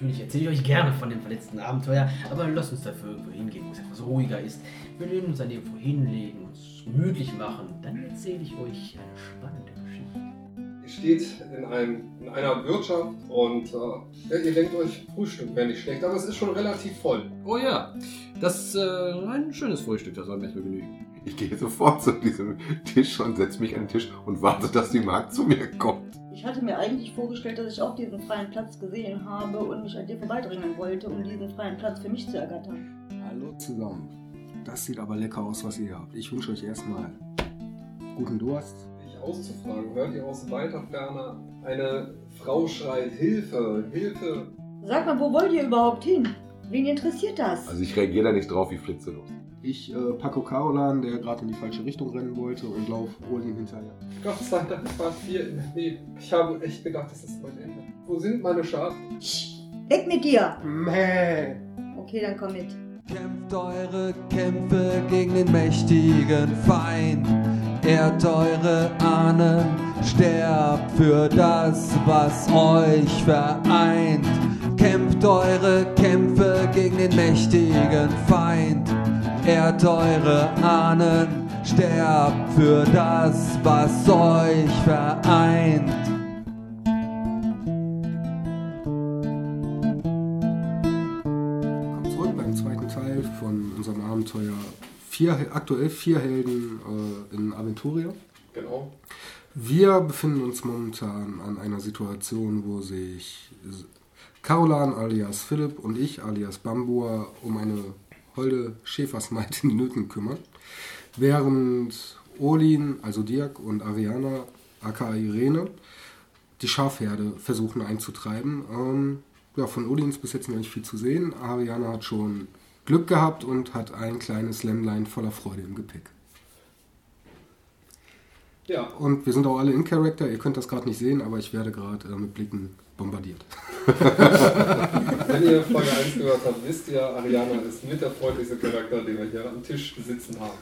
Natürlich erzähle ich euch gerne von dem verletzten Abenteuer, aber lasst uns dafür irgendwo hingehen, wo es etwas ruhiger ist. Wir werden uns dann irgendwo hinlegen, uns gemütlich machen. Dann erzähle ich euch eine spannende Geschichte. Ihr steht in, einem, in einer Wirtschaft und äh, ihr denkt euch, Frühstück wäre nicht schlecht, aber es ist schon relativ voll. Oh ja, das ist äh, ein schönes Frühstück, das soll mir erstmal genügen. Ich gehe sofort zu diesem Tisch und setze mich an den Tisch und warte, dass die Magd zu mir kommt. Ich hatte mir eigentlich vorgestellt, dass ich auch diesen freien Platz gesehen habe und mich an dir vorbeidringen wollte, um diesen freien Platz für mich zu ergattern. Hallo zusammen. Das sieht aber lecker aus, was ihr habt. Ich wünsche euch erstmal guten Durst. Mich auszufragen, hört ihr aus weiter Ferne eine Frau schreit, Hilfe, Hilfe. Sag mal, wo wollt ihr überhaupt hin? Wen interessiert das? Also ich reagiere da nicht drauf, wie flitzelos. Ich äh, packe Carolan, der gerade in die falsche Richtung rennen wollte, und laufe Olin hinterher. Gott sei Dank war vier in der Nähe. Ich habe echt gedacht, das ist mein Ende. Wo sind meine Schafe? Weg mit dir! Mäh. Okay, dann komm mit. Kämpft eure Kämpfe gegen den mächtigen Feind. Ehrt eure Ahnen, sterbt für das, was euch vereint. Kämpft eure Kämpfe gegen den mächtigen Feind. Ehrt eure Ahnen, sterbt für das, was euch vereint. Kommt zurück beim zweiten Teil von unserem Abenteuer. Vier, aktuell vier Helden äh, in Aventuria. Genau. Wir befinden uns momentan an einer Situation, wo sich Carolan alias Philipp und ich alias Bambua um eine holde Schäfersmaid in Nöten kümmern. Während Olin, also Dirk und Ariana, aka Irene, die Schafherde versuchen einzutreiben. Ähm, ja, von Olin ist bis jetzt noch nicht viel zu sehen. Ariana hat schon Glück gehabt und hat ein kleines Lämmlein voller Freude im Gepäck. Ja, Und wir sind auch alle in Character. Ihr könnt das gerade nicht sehen, aber ich werde gerade äh, mit Blicken bombardiert. wenn ihr Folge 1 gehört habt, wisst ihr, Ariana ist mit der freundlichste Charakter, den wir hier am Tisch sitzen haben.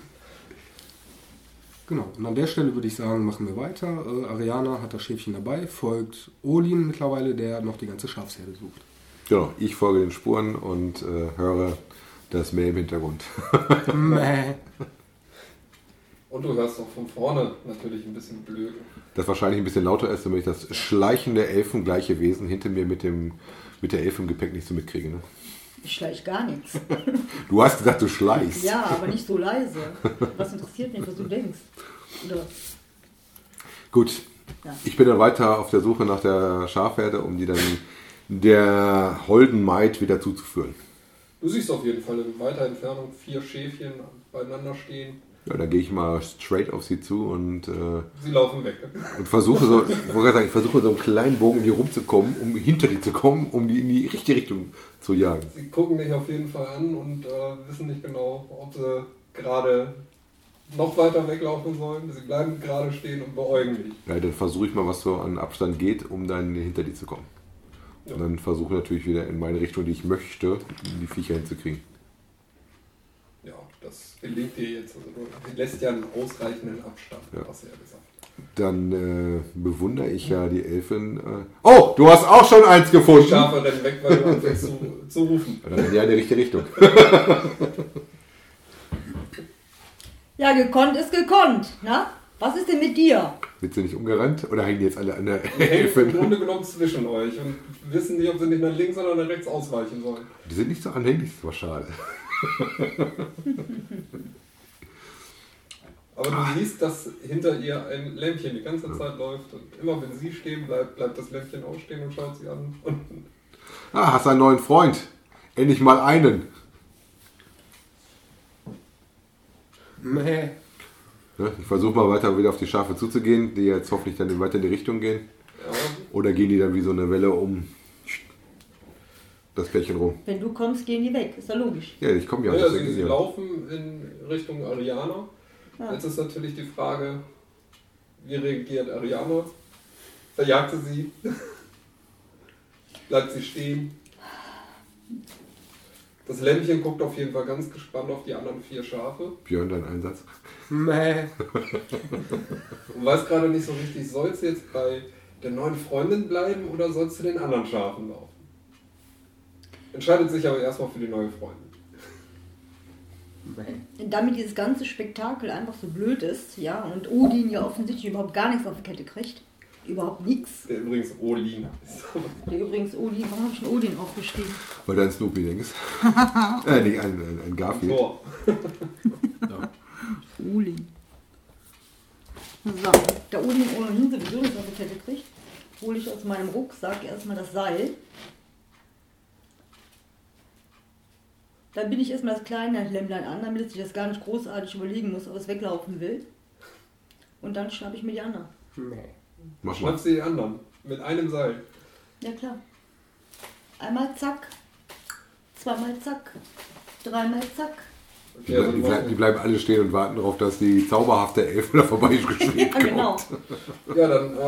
Genau. Und an der Stelle würde ich sagen, machen wir weiter. Äh, Ariana hat das Schäfchen dabei, folgt Olin mittlerweile, der noch die ganze Schafsherde sucht. Genau, ich folge den Spuren und äh, höre das Meer im Hintergrund. Mäh. Und du hörst auch von vorne natürlich ein bisschen blöd. Das wahrscheinlich ein bisschen lauter ist, damit ich das schleichende elfengleiche Wesen hinter mir mit, dem, mit der im Gepäck nicht so mitkriege. Ne? Ich schleich gar nichts. Du hast gesagt, du schleichst. Ja, aber nicht so leise. Was interessiert mich, was du denkst? Oder, Gut, ja. ich bin dann weiter auf der Suche nach der Schafherde, um die dann der holden Maid wieder zuzuführen. Du siehst auf jeden Fall in weiter Entfernung vier Schäfchen beieinander stehen. Ja, dann gehe ich mal straight auf sie zu und, äh, Sie laufen weg. und versuche so, ich sagen, ich versuche so einen kleinen Bogen um die rumzukommen, um hinter die zu kommen, um die in die richtige Richtung zu jagen. Sie gucken dich auf jeden Fall an und äh, wissen nicht genau, ob sie gerade noch weiter weglaufen sollen. Sie bleiben gerade stehen und beäugen dich. Ja, dann versuche ich mal, was so an Abstand geht, um dann hinter die zu kommen. Und dann versuche ich natürlich wieder in meine Richtung, die ich möchte, die Viecher hinzukriegen. Das gelingt dir jetzt. Also du lässt ja einen ausreichenden Abstand, Ja. hast du ja gesagt. Dann äh, bewundere ich ja die Elfin. Äh oh, du hast auch schon eins Die gefunden! Schafe rennen weg, weil du anfängst zu, zu rufen. Ja, in die eine richtige Richtung. ja, gekonnt ist gekonnt. Na? Was ist denn mit dir? Sind sie nicht umgerannt? Oder hängen die jetzt alle an der Die hängen im? Grunde genommen zwischen euch und wissen nicht, ob sie nicht nach links oder nach rechts ausweichen sollen. Die sind nicht so anhänglich, das war schade. Aber du siehst, dass hinter ihr ein Lämpchen die ganze Zeit läuft und immer wenn sie stehen bleibt, bleibt das Lämpchen auch stehen und schaut sie an. Und Ah, hast einen neuen Freund. Endlich mal einen. Mäh. Ne? Ich versuche mal weiter wieder auf die Schafe zuzugehen, die jetzt hoffentlich dann weiter in die Richtung gehen. ja, Oder gehen die dann wie so eine Welle um das Pärchen rum? Wenn du kommst, gehen die weg. Ist ja logisch. Ja, ich komme ja. ja, deswegen sie, laufen in Richtung Ariana. Ja. Jetzt ist natürlich die Frage, wie reagiert Ariana? Verjagt sie sie? Bleibt sie stehen? Das Lämpchen guckt auf jeden Fall ganz gespannt auf die anderen vier Schafe Björn, dein Einsatz. Mäh. und weiß gerade nicht so richtig, sollst du jetzt bei der neuen Freundin bleiben oder sollst du den anderen Schafen laufen? Entscheidet sich aber erstmal für die neue Freundin. Damit dieses ganze Spektakel einfach so blöd ist, ja, und Odin ja offensichtlich überhaupt gar nichts auf die Kette kriegt. Überhaupt nichts. Der übrigens ist. Der übrigens Odin, warum habe ich einen Odin aufgeschrieben? Weil du an Snoopy denkst. äh, nicht ein, ein, ein Garfield. So. Odin. So, der Odin ohnehin sowieso nichts auf die Kette kriegt, hole ich aus meinem Rucksack erstmal das Seil. Dann bin ich erstmal das kleine Lämmlein an, damit es sich das gar nicht großartig überlegen muss, ob es weglaufen will. Und dann schnappe ich mir die anderen. Mach mal. Schnappst du die anderen. Mit einem Seil. Ja klar. Einmal zack, zweimal zack, dreimal zack. Die, Okay, also die, du bleib, die bleiben alle stehen und warten darauf, dass die zauberhafte Elfe da vorbeigeschwebt Ja, kommt. genau. Ja, dann äh,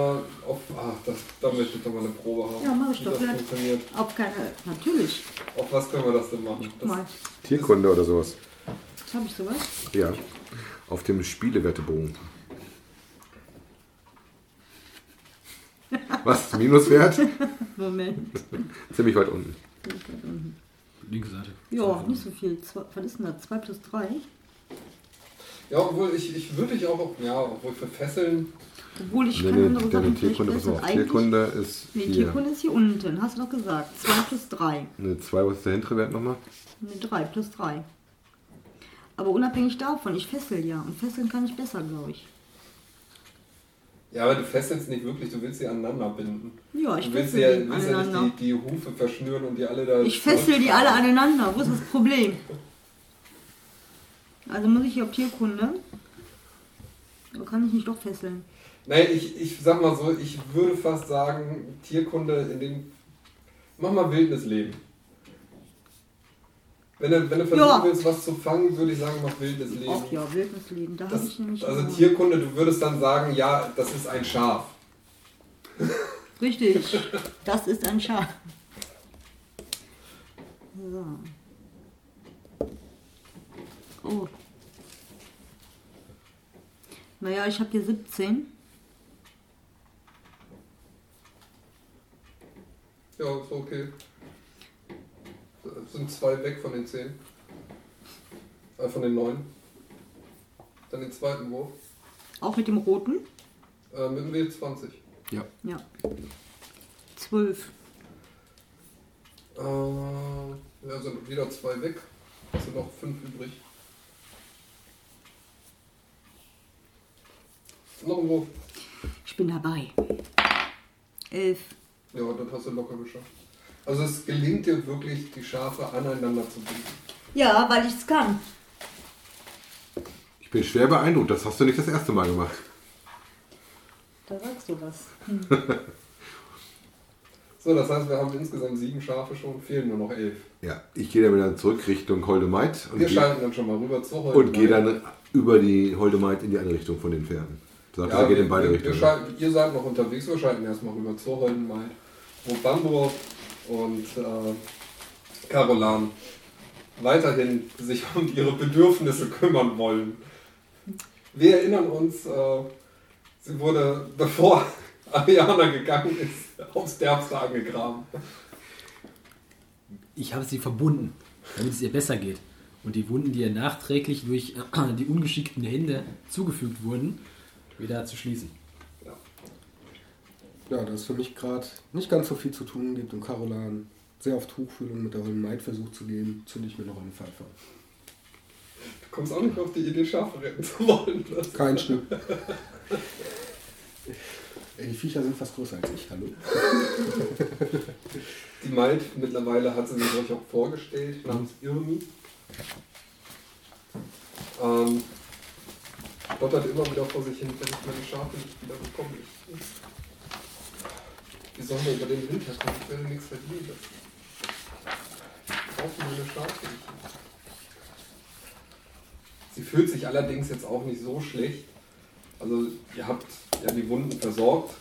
auf. Ach, das, da möchte ich doch mal eine Probe haben. Ja, mach ich doch das gleich. funktioniert. Auf keine. Natürlich. Auf was können wir das denn machen? Guck mal, Tierkunde oder sowas. habe ich sowas. Ja. Auf dem Spielewertebogen. Was? Minuswert? Moment. Ziemlich weit unten. Linke Seite. Ja, nicht so viel. Zwei, was ist denn das? 2 plus 3? Ja, obwohl ich, ich würde dich auch, ja, obwohl für Fesseln, Obwohl ich Nee, keine nee, andere vielleicht Tierkunde, pass besser. auf. Tierkunde ist nee, hier. Tierkunde ist hier unten. Hast du doch gesagt. 2 plus 3. Eine 2, was ist der hintere Wert nochmal? Ne, 3 plus 3. Aber unabhängig davon, ich fessel ja. Und fesseln kann ich besser, glaube ich. Ja, aber du fesselst nicht wirklich, du willst sie aneinander binden. Ja, ich du willst, fessel ja, willst ja nicht die, die Hufe verschnüren und die alle da. Ich fessel die alle aneinander. Wo ist das Problem? Also muss ich hier auf Tierkunde. Oder kann ich nicht doch fesseln? Nein, ich, ich sag mal so, ich würde fast sagen, Tierkunde in dem. Mach mal wildes Leben. Wenn du, wenn du versuchen Ja. willst, was zu fangen, würde ich sagen, mach wildes Leben. Ach ja, Wildnisleben. Da habe Das, ich nämlich. also auch- Tierkunde, du würdest dann sagen, ja, das ist ein Schaf. Richtig. Das ist ein Schaf. So. Oh. Naja, ich habe hier 17. Ja, ist okay. Es sind zwei weg von den zehn. Äh, von den neun. Dann den zweiten Wurf. Auch mit dem roten? Äh, mit dem W20. Ja. Ja. 12. Äh, ja, sind wieder zwei weg. Es sind noch fünf übrig. Noch ein Wurf. Ich bin dabei. 11. Ja, das hast du locker geschafft. Also es gelingt dir wirklich, die Schafe aneinander zu binden. Ja, weil ich es kann. Ich bin schwer beeindruckt. Das hast du nicht das erste Mal gemacht. Da sagst du was. So, das heißt, wir haben insgesamt sieben Schafe schon, fehlen nur noch elf. Ja, ich gehe dann wieder zurück Richtung Holdemite und Wir schalten dann schon mal rüber zur und Holzleine. gehe dann über die Holdemite in die andere Richtung von den Pferden. Sagt, er geht wir, in beide wir, Richtungen. Wir schalten, ihr seid noch unterwegs, wir schalten erstmal rüber zur Holdenmaid, wo Bambur und äh, Carolan weiterhin sich um ihre Bedürfnisse kümmern wollen. Wir erinnern uns, äh, sie wurde, bevor Ariana gegangen ist, aufs Derbste angegraben. Ich habe sie verbunden, damit es ihr besser geht. Und die Wunden, die ihr nachträglich durch die ungeschickten Hände zugefügt wurden, wieder zu schließen. Ja, da es für mich gerade nicht ganz so viel zu tun gibt und Carolan sehr auf Tuchfühlung mit der Holden Maid versucht zu gehen, zünde ich mir noch eine Pfeife an. Du kommst auch nicht auf die Idee, Schafe retten zu wollen. Kein Stück. Ey, die Viecher sind fast größer als ich, hallo? Die Maid, mittlerweile hat sie sich euch auch vorgestellt, namens Irmi. Ähm, stottert immer wieder vor sich hin, wenn ich meine Schafe nicht wieder bekomme. Ich, sollen wir über den Winter kommen? Ich werde nichts verdienen. Ich brauche meine Schafe nicht. Sie fühlt sich allerdings jetzt auch nicht so schlecht. Also ihr habt ja die Wunden versorgt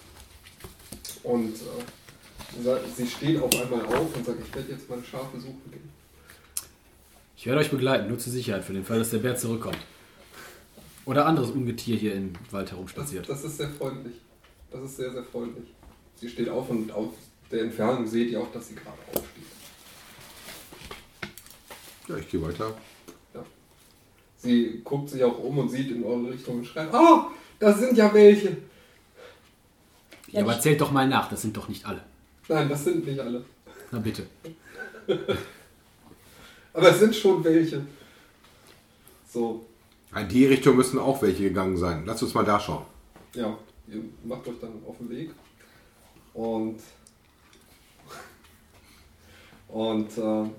und äh, Sie steht auf einmal auf und sagt, ich werde jetzt meine Schafe suchen gehen. Ich werde euch begleiten, nur zur Sicherheit, für den Fall, dass der Bär zurückkommt. Oder anderes Ungetier hier im Wald Das, herumspaziert. das ist sehr freundlich. Das ist sehr, sehr freundlich. Sie steht auf und auf der Entfernung seht ihr auch, dass sie gerade aufsteht. Ja, ich gehe weiter. Sie guckt sich auch um und sieht in eure Richtung und schreit, oh, das sind ja welche. Ja, aber zählt doch mal nach, das sind doch nicht alle. Nein, das sind nicht alle. Na bitte. Aber es sind schon welche. So, In die Richtung müssen auch welche gegangen sein. Lass uns mal da schauen. ja, ihr macht euch dann auf den Weg. Und, und äh,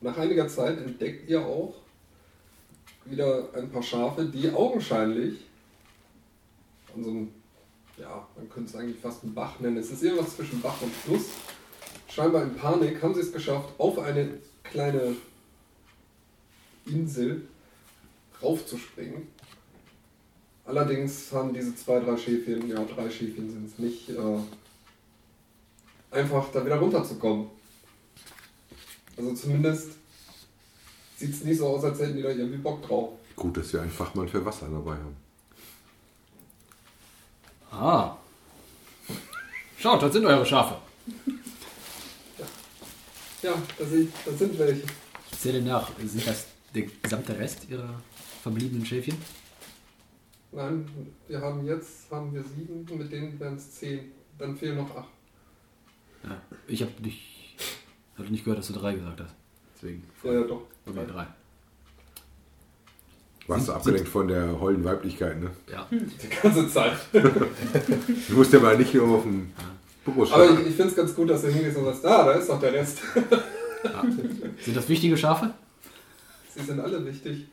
nach einiger Zeit entdeckt ihr auch wieder ein paar Schafe, die augenscheinlich an so einem, ja, man könnte es eigentlich fast einen Bach nennen. Es ist irgendwas zwischen Bach und Fluss. Scheinbar in Panik haben sie es geschafft, auf eine kleine Insel raufzuspringen. Allerdings haben diese zwei, drei Schäfchen, ja, drei Schäfchen sind es nicht, äh, einfach da wieder runterzukommen. Also zumindest sieht es nicht so aus, als hätten die da irgendwie Bock drauf. Gut, dass wir einen Fachmann für Wasser dabei haben. Ah. Schaut, dort sind eure Schafe. Ja, da sind, da sind welche. Ich zähle nach. Sind das der gesamte Rest ihrer verbliebenen Schäfchen? Nein, wir haben jetzt haben wir sieben, mit denen wären es zehn. Dann fehlen noch acht. Ja. Ich habe nicht, hab nicht gehört, dass du drei gesagt hast. Deswegen. Ja, ja, doch. Okay, drei. Warst du abgelenkt von der holden Weiblichkeit, ne? Ja. Die ganze Zeit. Du musst ja mal nicht nur auf dem Popo Aber schauen. ich, ich finde es ganz gut, dass du hingehst und sagst, ah, da ist doch der Rest. Sind das wichtige Schafe? Sie sind alle wichtig.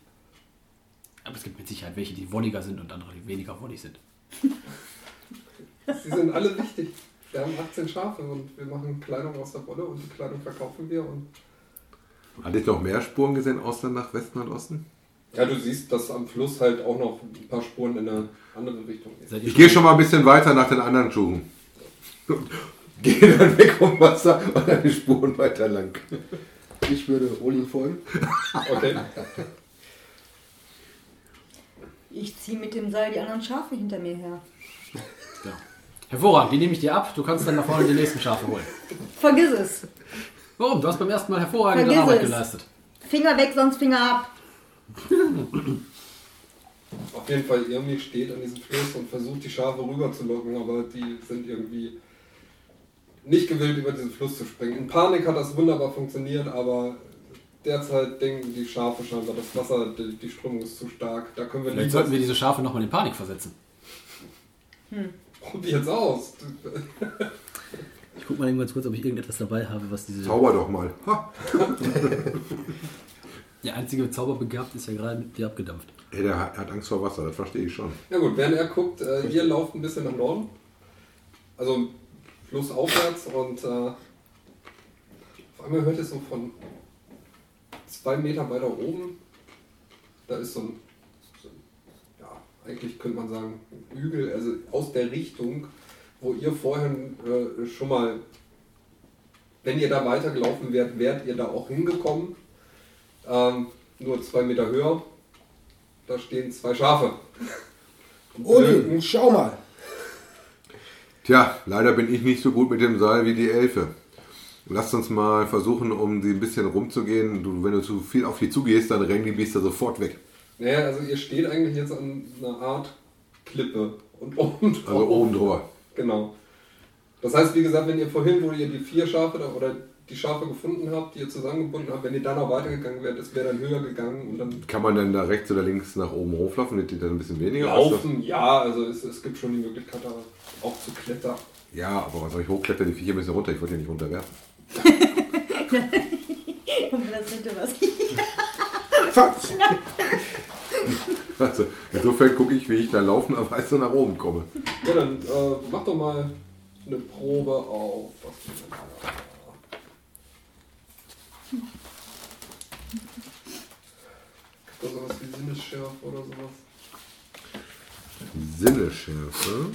Aber es gibt mit Sicherheit welche, die wolliger sind und andere, die weniger wollig sind. Sie sind alle wichtig. Wir haben 18 Schafe und wir machen Kleidung aus der Wolle und die Kleidung verkaufen wir. Und Hat ich noch mehr Spuren gesehen, außer nach Westen und Osten? ja, du siehst, dass am Fluss halt auch noch ein paar Spuren in eine andere Richtung gehen. Ich gehe schon mal ein bisschen weiter nach den anderen Schuhen. Gehe dann weg vom Wasser und dann die Spuren weiter lang. Ich würde Olin folgen. Okay. Ich ziehe mit dem Seil die anderen Schafe hinter mir her. Ja. Hervorragend, die nehme ich dir ab. Du kannst dann nach vorne die nächsten Schafe holen. Vergiss es. Warum? Du hast beim ersten Mal hervorragende Vergiss Arbeit es. geleistet. Finger weg, sonst Finger ab. Auf jeden Fall, irgendwie steht an diesem Fluss und versucht die Schafe rüber zu locken, aber die sind irgendwie nicht gewillt, über diesen Fluss zu springen. In Panik hat das wunderbar funktioniert, aber derzeit denken die Schafe scheinbar, das Wasser, die, die Strömung ist zu stark. Da können wir Vielleicht nicht. sollten wir diese Schafe nochmal in Panik versetzen. Probier's aus. Ich guck mal eben ganz kurz, ob ich irgendetwas dabei habe, was diese. Zauber doch mal. Ha. Der einzige Zauberbegabt ist ja gerade mit dir abgedampft. Ey, der hat hat Angst vor Wasser, das verstehe ich schon. Ja gut, während er guckt, äh, ihr lauft ein bisschen nach Norden. Also flussaufwärts und äh, auf einmal hört ihr so von zwei Meter weiter oben, da ist so ein, eigentlich könnte man sagen, ein Hügel, also aus der Richtung, wo ihr vorhin äh, schon mal, wenn ihr da weitergelaufen wärt, wärt ihr da auch hingekommen. Ähm, nur zwei Meter höher. Da stehen zwei Schafe. Olin, schau mal. Tja, leider bin ich nicht so gut mit dem Seil wie die Elfe. Lasst uns mal versuchen, um sie ein bisschen rumzugehen. Du, wenn du zu viel auf die zugehst, dann rennen die Biester sofort weg. Naja, also ihr steht eigentlich jetzt an einer Art Klippe und oben drauf. Also oben drüber. Genau. Das heißt, wie gesagt, wenn ihr vorhin, wo ihr die vier Schafe da, oder die Schafe gefunden habt, die ihr zusammengebunden habt, wenn ihr dann noch weitergegangen wärt, es wäre dann höher gegangen und dann Kann man denn da rechts oder links nach oben hochlaufen? Wird die dann ein bisschen weniger? laufen. Ja, also es, es gibt schon die Möglichkeit, da auch zu klettern. Ja, aber was soll ich hochklettern? Die Viecher müssen runter. Ich wollte ja nicht runterwerfen. Und das hätte was. Fatz. Also, insofern gucke ich, wie ich da laufen, aber als ich nach oben komme. Ja, dann äh, mach doch mal eine Probe auf. Gibt da sowas wie Sinnesschärfe oder sowas? Sinneschärfe.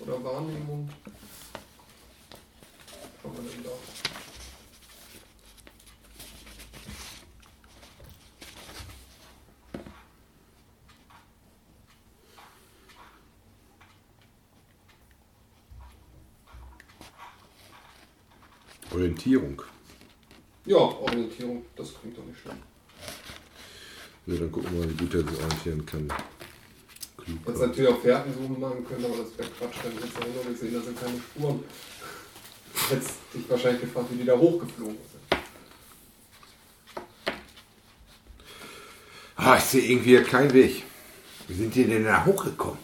Oder Wahrnehmung? Was haben wir denn da? Orientierung. Ja, Orientierung, das klingt doch nicht schlecht. So, dann gucken wir mal, wie gut er sich orientieren kann. Klug. Jetzt natürlich auch Fährtensuchen machen können, aber das wäre Quatsch, dann hättest du auch noch gesehen, da sind keine Spuren. Hättest dich wahrscheinlich gefragt, wie die da hochgeflogen sind. Ah, ich sehe irgendwie keinen Weg. Wie sind die denn da hochgekommen?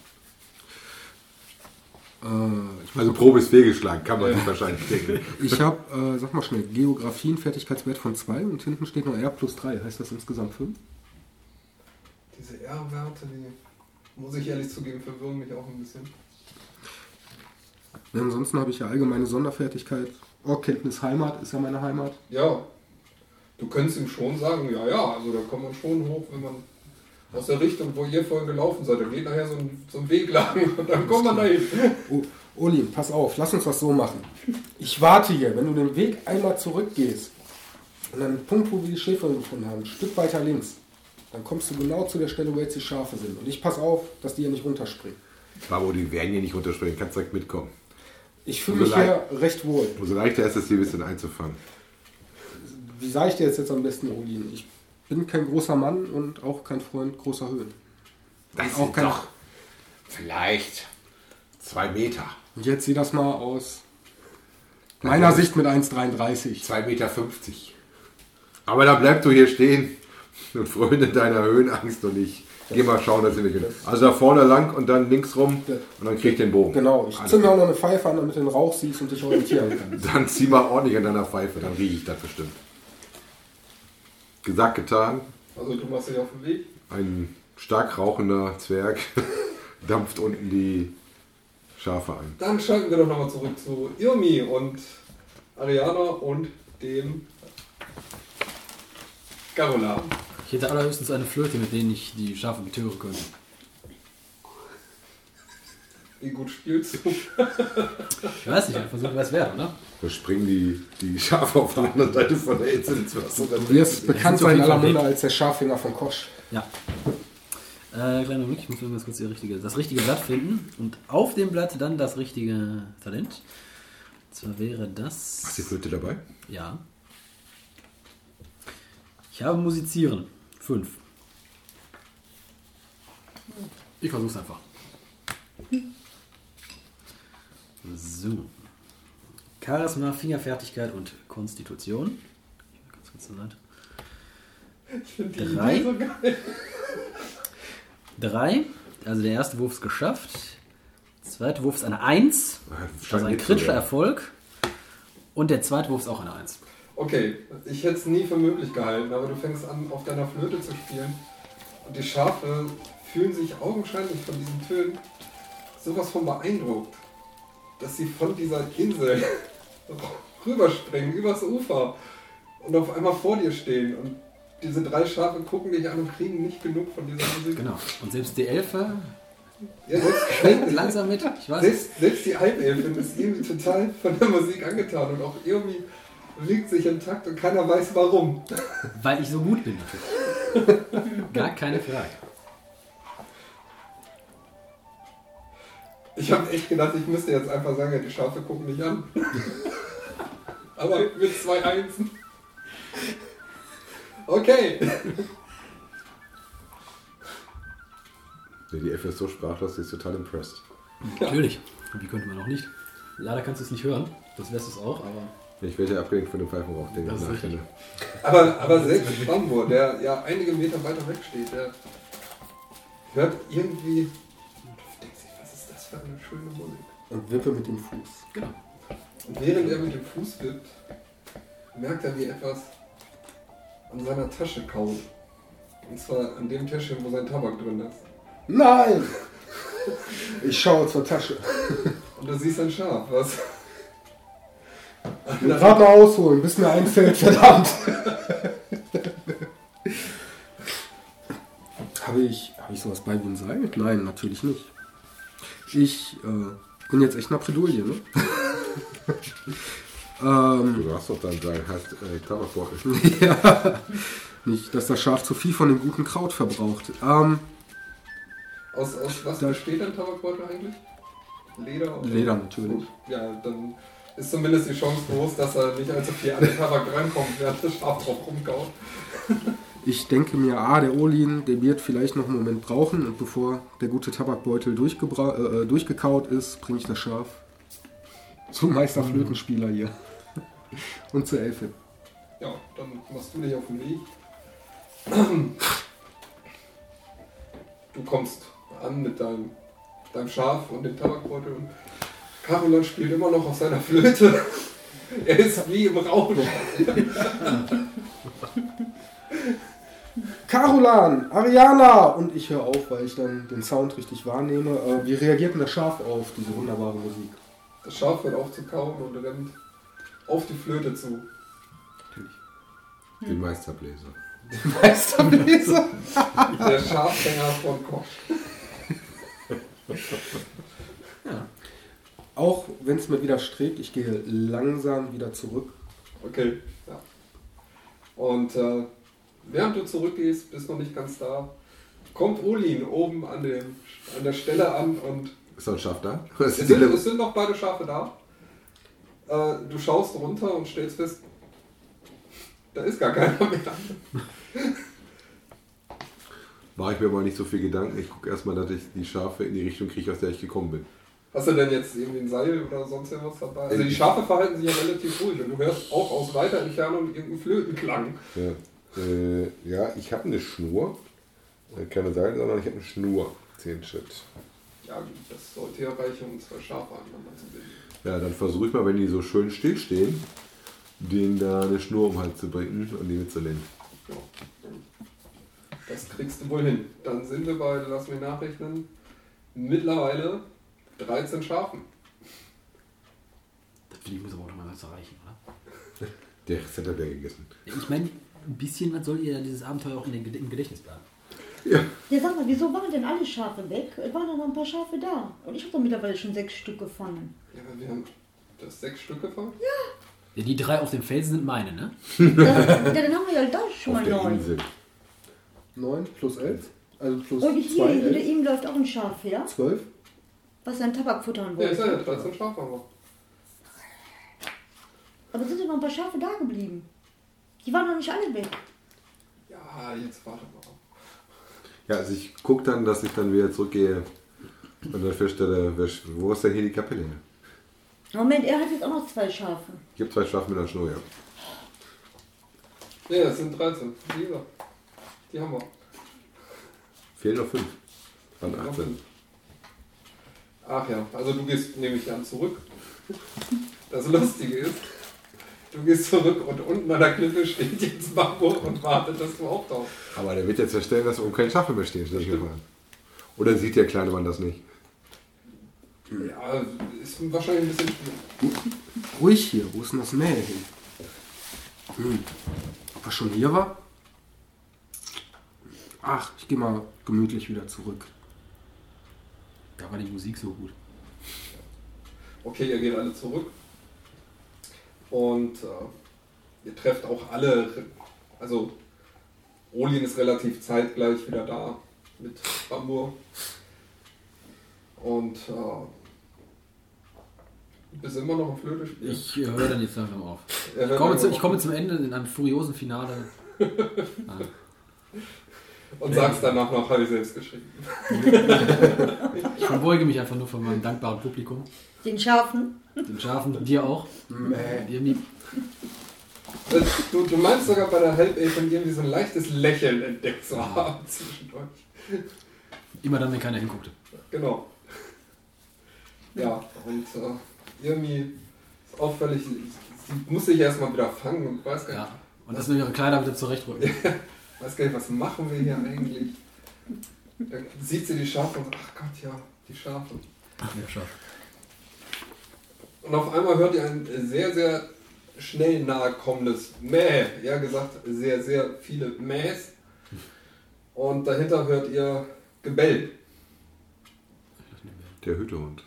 Äh, Also Probe ist fehlgeschlagen, kann man sich wahrscheinlich denken. ich habe, äh, sag mal schnell, Geografie einen Fertigkeitswert von 2 und hinten steht noch R plus 3. Heißt das insgesamt 5? Diese R-Werte, die, muss ich ehrlich zugeben, verwirren mich auch ein bisschen. Ja, ansonsten habe ich ja allgemeine Sonderfertigkeit. Ortkenntnis Heimat ist ja meine Heimat. Ja, du könntest ihm schon sagen, ja, ja, also da kommt man schon hoch, wenn man aus der Richtung, wo ihr vorhin gelaufen seid, da geht nachher so ein, so ein Weg lang und dann kommt man dahin. Oh, Uli, pass auf, lass uns das so machen. Ich warte hier, wenn du den Weg einmal zurückgehst und an den Punkt, wo wir die Schäferin gefunden haben, ein Stück weiter links, dann kommst du genau zu der Stelle, wo jetzt die Schafe sind. Und ich pass auf, dass die hier nicht runterspringen. Bravo, die werden hier nicht runterspringen, kannst direkt mitkommen. Ich fühle mich hier recht wohl. Umso leichter ist es, die ein bisschen einzufangen. Wie sage ich dir jetzt, jetzt am besten, Uli? Ich bin kein großer Mann und auch kein Freund großer Höhen. Das Auch sind kein- doch vielleicht zwei Meter. Und jetzt sieh das mal aus meiner Sicht mit 1,33. 2,50 Meter. Aber da bleibst du hier stehen und fröne deiner Höhenangst und ich geh mal schauen, dass ich nicht. Also da vorne lang und dann links rum und dann krieg ich den Bogen. Genau, ich zünde auch noch eine Pfeife an, damit du den Rauch siehst und dich orientieren kannst. Dann zieh mal ordentlich an deiner Pfeife, dann rieche ich das bestimmt. Gesagt, getan. Also du machst dich auf den Weg. Ein stark rauchender Zwerg dampft unten die Schafe ein. Dann schalten wir doch nochmal zurück zu Irmi und Ariana und dem Carola. Ich hätte allerhöchstens eine Flöte, mit denen ich die Schafe betören könnte. Wie gut spielst du? Ich weiß nicht, ein Versuch wäre es wert, oder? Da springen die, die Schafe auf der anderen Seite von der Insel ins Wasser. Dann Du wirst bekannt sein in aller Munde als der Scharfinger von Kosch. Ja. Äh, kleiner Blick, ich muss ganz kurz richtige, das richtige Blatt finden und auf dem Blatt dann das richtige Talent. Und zwar wäre das. Hast du die Flöte dabei? Ja. Ich habe Musizieren. Fünf. Ich versuch's einfach. So. Charisma, Fingerfertigkeit und Konstitution. Ganz kurz zur Seite. Ich finde die Drei. Idee so geil. Drei. Also der erste Wurf ist geschafft. Der zweite Wurf ist eine Eins. Scheint Also ein kritischer. Erfolg. Und der zweite Wurf ist auch eine Eins. Okay, ich hätte es nie für möglich gehalten, aber du fängst an, auf deiner Flöte zu spielen. Und die Schafe fühlen sich augenscheinlich von diesen Tönen sowas von beeindruckt, dass sie von dieser Insel rüberspringen, übers Ufer und auf einmal vor dir stehen. Und diese drei Schafe gucken dich an und kriegen nicht genug von dieser Musik. Genau. Und selbst die Elfe Ja, selbst, langsam mit. Ich weiß. selbst, selbst die Halbelfin ist irgendwie total von der Musik angetan und auch irgendwie liegt sich im Takt und keiner weiß warum. Weil ich so gut bin. Gar keine Frage. Ich habe echt gedacht, ich müsste jetzt einfach sagen, ja, die Schafe gucken mich an. Aber mit zwei Einsen. Okay. Nee, die Elfe ist so sprachlos, sie ist total impressed. Natürlich. Wie könnte man auch nicht? Leider kannst du es nicht hören. Das wärst du es auch, aber. Ich werde ja abgelenkt von dem Pfeifenrauch, den ich Das nachstelle. Aber, aber selbst Bambur, der ja einige Meter weiter weg steht, der hört irgendwie. Ist eine schöne Musik? Und wippe mit dem Fuß. Genau. Und während er mit dem Fuß wippt, merkt er, wie etwas an seiner Tasche kaut. Und zwar an dem Täschchen, wo sein Tabak drin ist. Nein! Ich schaue zur Tasche. Und du siehst ein Schaf, was. Gerade mal ausholen, bis mir einfällt, verdammt. habe, ich, habe ich sowas bei wie ein Seil? Nein, natürlich nicht. Ich äh, bin jetzt echt nach Bredouille, ne? ähm, Du hast doch dann dein heißt, äh, Tabakbeutel. ja, nicht, dass das Schaf zu viel von dem guten Kraut verbraucht. Ähm, Aus, aus was Da- besteht ein Tabakbeutel eigentlich? Leder? Oder? Leder natürlich. Ja, dann ist zumindest die Chance groß, dass er nicht allzu viel an den Tabak rankommt, während das Schaf drauf rumkaut. Ich denke mir, ah, der Olin, der wird vielleicht noch einen Moment brauchen und bevor der gute Tabakbeutel durchgebra- äh, durchgekaut ist, bringe ich das Schaf zum Meisterflötenspieler hier. Und zur Elfe. Ja, dann machst du dich auf den Weg. Du kommst an mit deinem, deinem Schaf und dem Tabakbeutel und Carolan spielt immer noch auf seiner Flöte. Er ist wie im Rausch. Carolan, Ariana! Und ich höre auf, weil ich dann den Sound richtig wahrnehme. Äh, wie reagiert denn das Schaf auf diese wunderbare Musik? Das Schaf hört auf zu kauen und rennt auf die Flöte zu. Den Meisterbläser. Meisterbläser! Der Schafhänger von Koch. Auch wenn es mir widerstrebt, ich gehe langsam wieder zurück. Okay, ja. Und äh, während du zurückgehst, bist noch nicht ganz da, kommt Olin oben an, dem, an der Stelle an und Ist noch ein Schaf da? Es sind, es sind noch beide Schafe da. Äh, du schaust runter und stellst fest, da ist gar keiner mehr. Mache ich mir aber nicht so viel Gedanken. Ich gucke erstmal, dass ich die Schafe in die Richtung kriege, aus der ich gekommen bin. Hast du denn jetzt irgendwie ein Seil oder sonst irgendwas dabei? Also die Schafe verhalten sich ja relativ ruhig und du hörst auch aus weiter Entfernung irgendeinen Flötenklang. Ja, äh, ja ich habe eine Schnur. Äh, Keine Seil, sondern ich habe eine Schnur. Zehn Schritt. Ja, gut, das sollte ja reichen, um zwei Schafe aneinander zu binden. Ja, dann versuche ich mal, wenn die so schön stillstehen, denen da eine Schnur um den Hals zu bringen und die mitzunehmen. Ja. Das kriegst du wohl hin. Dann sind wir bei, lass mich nachrechnen, mittlerweile 13 Schafen. Das finde ich, muss aber auch noch mal was erreichen, oder? Der Rest hat er gegessen. Ich meine, ein bisschen was soll ihr dieses Abenteuer auch in den, im Gedächtnis bleiben. Ja, sag mal, wieso waren denn alle Schafe weg? Es waren doch noch ein paar Schafe da. Und ich habe doch mittlerweile schon sechs Stück gefangen. Ja, aber wir haben das sechs Stück gefangen. Ja, die drei auf dem Felsen sind meine, ne? Das, ja, dann haben wir ja da schon Auf mal neun. Insel. 9 plus 11. Also plus Und hier, 2, hinter 11. ihm läuft auch ein Schaf her, 12. was sein Tabak futtern Ja, ist ja wollte. 13 Schafe haben wir. Aber es sind doch noch ein paar Schafe da geblieben. Die waren noch nicht alle weg. Ja, jetzt warte mal. Ja, also ich gucke dann, dass ich dann wieder zurückgehe und dann feststelle, wo ist denn hier die Kapelle? Moment, er hat jetzt auch noch zwei Schafe. Ich habe zwei Schafe mit einer Schnur, ja. Ja, es sind 13. Wie gesagt, die haben wir. Fehlen noch fünf. Waren 18. Ach ja, also du gehst nämlich an zurück. Das Lustige ist, du gehst zurück und unten an der Klippe steht jetzt Bambo und wartet, dass du auftauchst. Aber der wird jetzt feststellen, dass oben keine Schafe mehr mal. Oder sieht der kleine Mann das nicht? Ja, ist wahrscheinlich ein bisschen schwierig. Ruhig hier, wo ist denn das Mäh hin? Hm. Ob er schon hier war? Ach, ich gehe mal gemütlich wieder zurück. Da war die Musik so gut. Okay, ihr geht alle zurück. Und äh, ihr trefft auch alle, also Olin ist relativ zeitgleich wieder da mit Bambur. Und äh, bist immer noch im Flöte spielen. Ich höre dann jetzt langsam auf. Er Ich komme, zu, ich komme zum Ende in einem furiosen Finale. Ah. Und sagst danach noch, habe ich selbst geschrieben. Ich verbeuge mich einfach nur von meinem dankbaren Publikum. Den Schafen. Den Schafen, dir auch. Die Äh, Du, du meinst sogar bei der Halbelfen irgendwie so ein leichtes Lächeln entdeckt zu haben zwischendurch. immer dann, wenn keiner hinguckte. Genau. Ja, und äh, irgendwie ist auffällig, sie, sie muss sich erstmal wieder fangen und weiß gar, Ja. Und dass wir ihre Kleider wieder zurechtrücken. nicht, weiß gar nicht, was machen wir hier eigentlich. Dann sieht sie die Schafe und sagt, ach Gott, ja, die Schafe. Ja, schau. Und auf einmal hört ihr ein sehr, sehr schnell nahe kommendes Mäh. Ja, gesagt, sehr, sehr viele Mähs. Und dahinter hört ihr Gebell. Der Hütehund.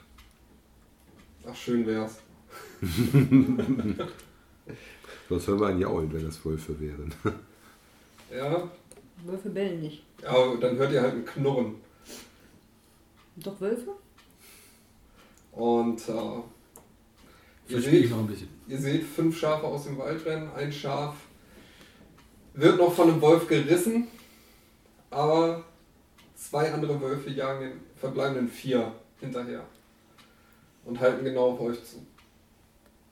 Ach, schön wär's. Sonst hören wir ein Jaulen, wenn das Wölfe wären. Ja, Wölfe bellen nicht. aber dann hört ihr halt ein Knurren. Doch Wölfe? Und äh, Ihr seht, noch ein bisschen. ihr seht fünf Schafe aus dem Wald rennen. Ein Schaf wird noch von einem Wolf gerissen, aber zwei andere Wölfe jagen den verbleibenden vier hinterher und halten genau auf euch zu.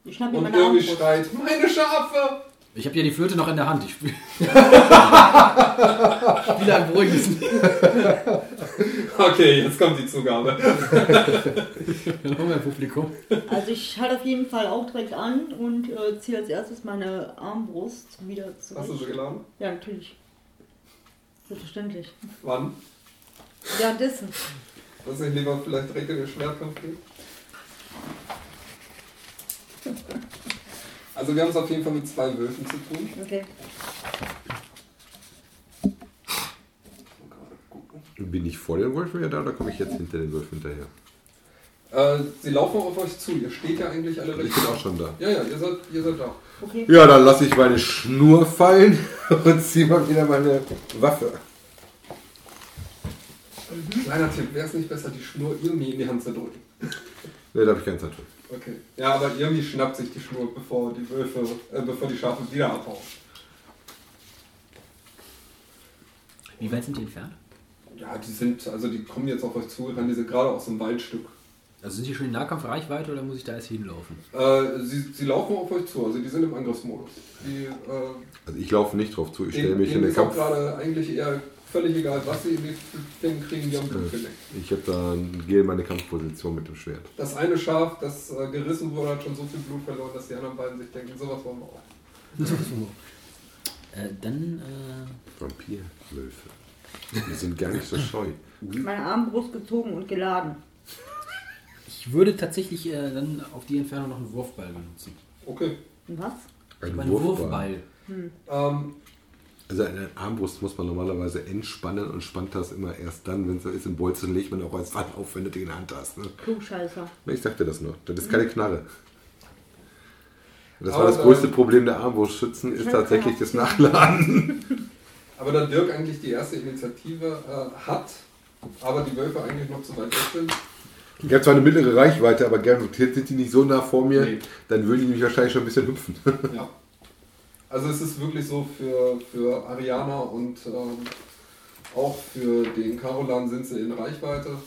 Ich schnapp mir Und meine irgendwie Armbrust. schreit, meine Schafe! Ich habe ja die Flöte noch in der Hand. Ich spiele spiele ein beruhigendes. Okay, jetzt kommt die Zugabe. Hallo, mein Publikum. Also ich halte auf jeden Fall auch direkt an und äh, ziehe als erstes meine Armbrust wieder Hast du zurück. sie geladen? Ja, natürlich. Selbstverständlich. Wann? Währenddessen. Lass ich lieber vielleicht direkt in den Schwertkampf gehen? Also wir haben es auf jeden Fall mit zwei Wölfen zu tun. Okay. Bin ich vor den Wölfen wieder da oder komme ich jetzt hinter den Wölfen hinterher? Äh, sie laufen auf euch zu. Ihr steht ja eigentlich alle Also recht. ich bin auch schon da. Ja, ja, ihr seid, ihr seid da. Okay. Ja, dann lasse ich meine Schnur fallen und ziehe mal wieder meine Waffe. Kleiner Tipp, wäre es nicht besser, die Schnur irgendwie in die Hand zu drücken? Ne, da habe ich keine Zeit für. Okay. Ja, aber irgendwie schnappt sich die Schnur, bevor die Wölfe, äh, bevor die Schafe wieder abhauen. Wie weit sind die entfernt? Ja, die sind, also die kommen jetzt auf euch zu, rennen diese gerade aus dem Waldstück. Also sind die schon in Nahkampfreichweite oder muss ich da erst hinlaufen? Äh, sie, sie laufen auf euch zu, also die sind im Angriffsmodus. Die, äh, Also ich laufe nicht drauf zu, ich stelle mich in den Kampf. gerade eigentlich eher völlig egal, was sie in die kriegen, die haben Blut Äh, geleckt. Ich habe da gehe in meine Kampfposition mit dem Schwert. Das eine Schaf, das äh, gerissen wurde, hat schon so viel Blut verloren, dass die anderen beiden sich denken, sowas wollen wir auch. Äh, dann, äh, Vampirwölfe. Die sind gar nicht so scheu. Meine Armbrust gezogen und geladen. ich würde tatsächlich äh, dann auf die Entfernung noch einen Wurfball benutzen. Okay. Und was? Ein Wurfball. Wurfball. Ähm, Also eine Armbrust muss man normalerweise entspannen und spannt das immer erst dann, wenn es so ist. Im Bolzen legt man auch als Wand auf, wenn du die in der Hand hast. Ne? Klugscheißer. Ich sagte das nur. Das ist keine Knarre. Das war Aber das da- größte Problem der Armbrustschützen, ist tatsächlich das. Nachladen. aber da Dirk eigentlich die erste Initiative äh, hat, aber die Wölfe eigentlich noch zu weit weg sind, Ich habe zwar eine mittlere Reichweite, aber garantiert sind die nicht so nah vor mir, Nee. dann würden die mich wahrscheinlich schon ein bisschen hüpfen. ja. Also es ist wirklich so für, für Ariana und ähm, auch für den Carolan sind sie in Reichweite.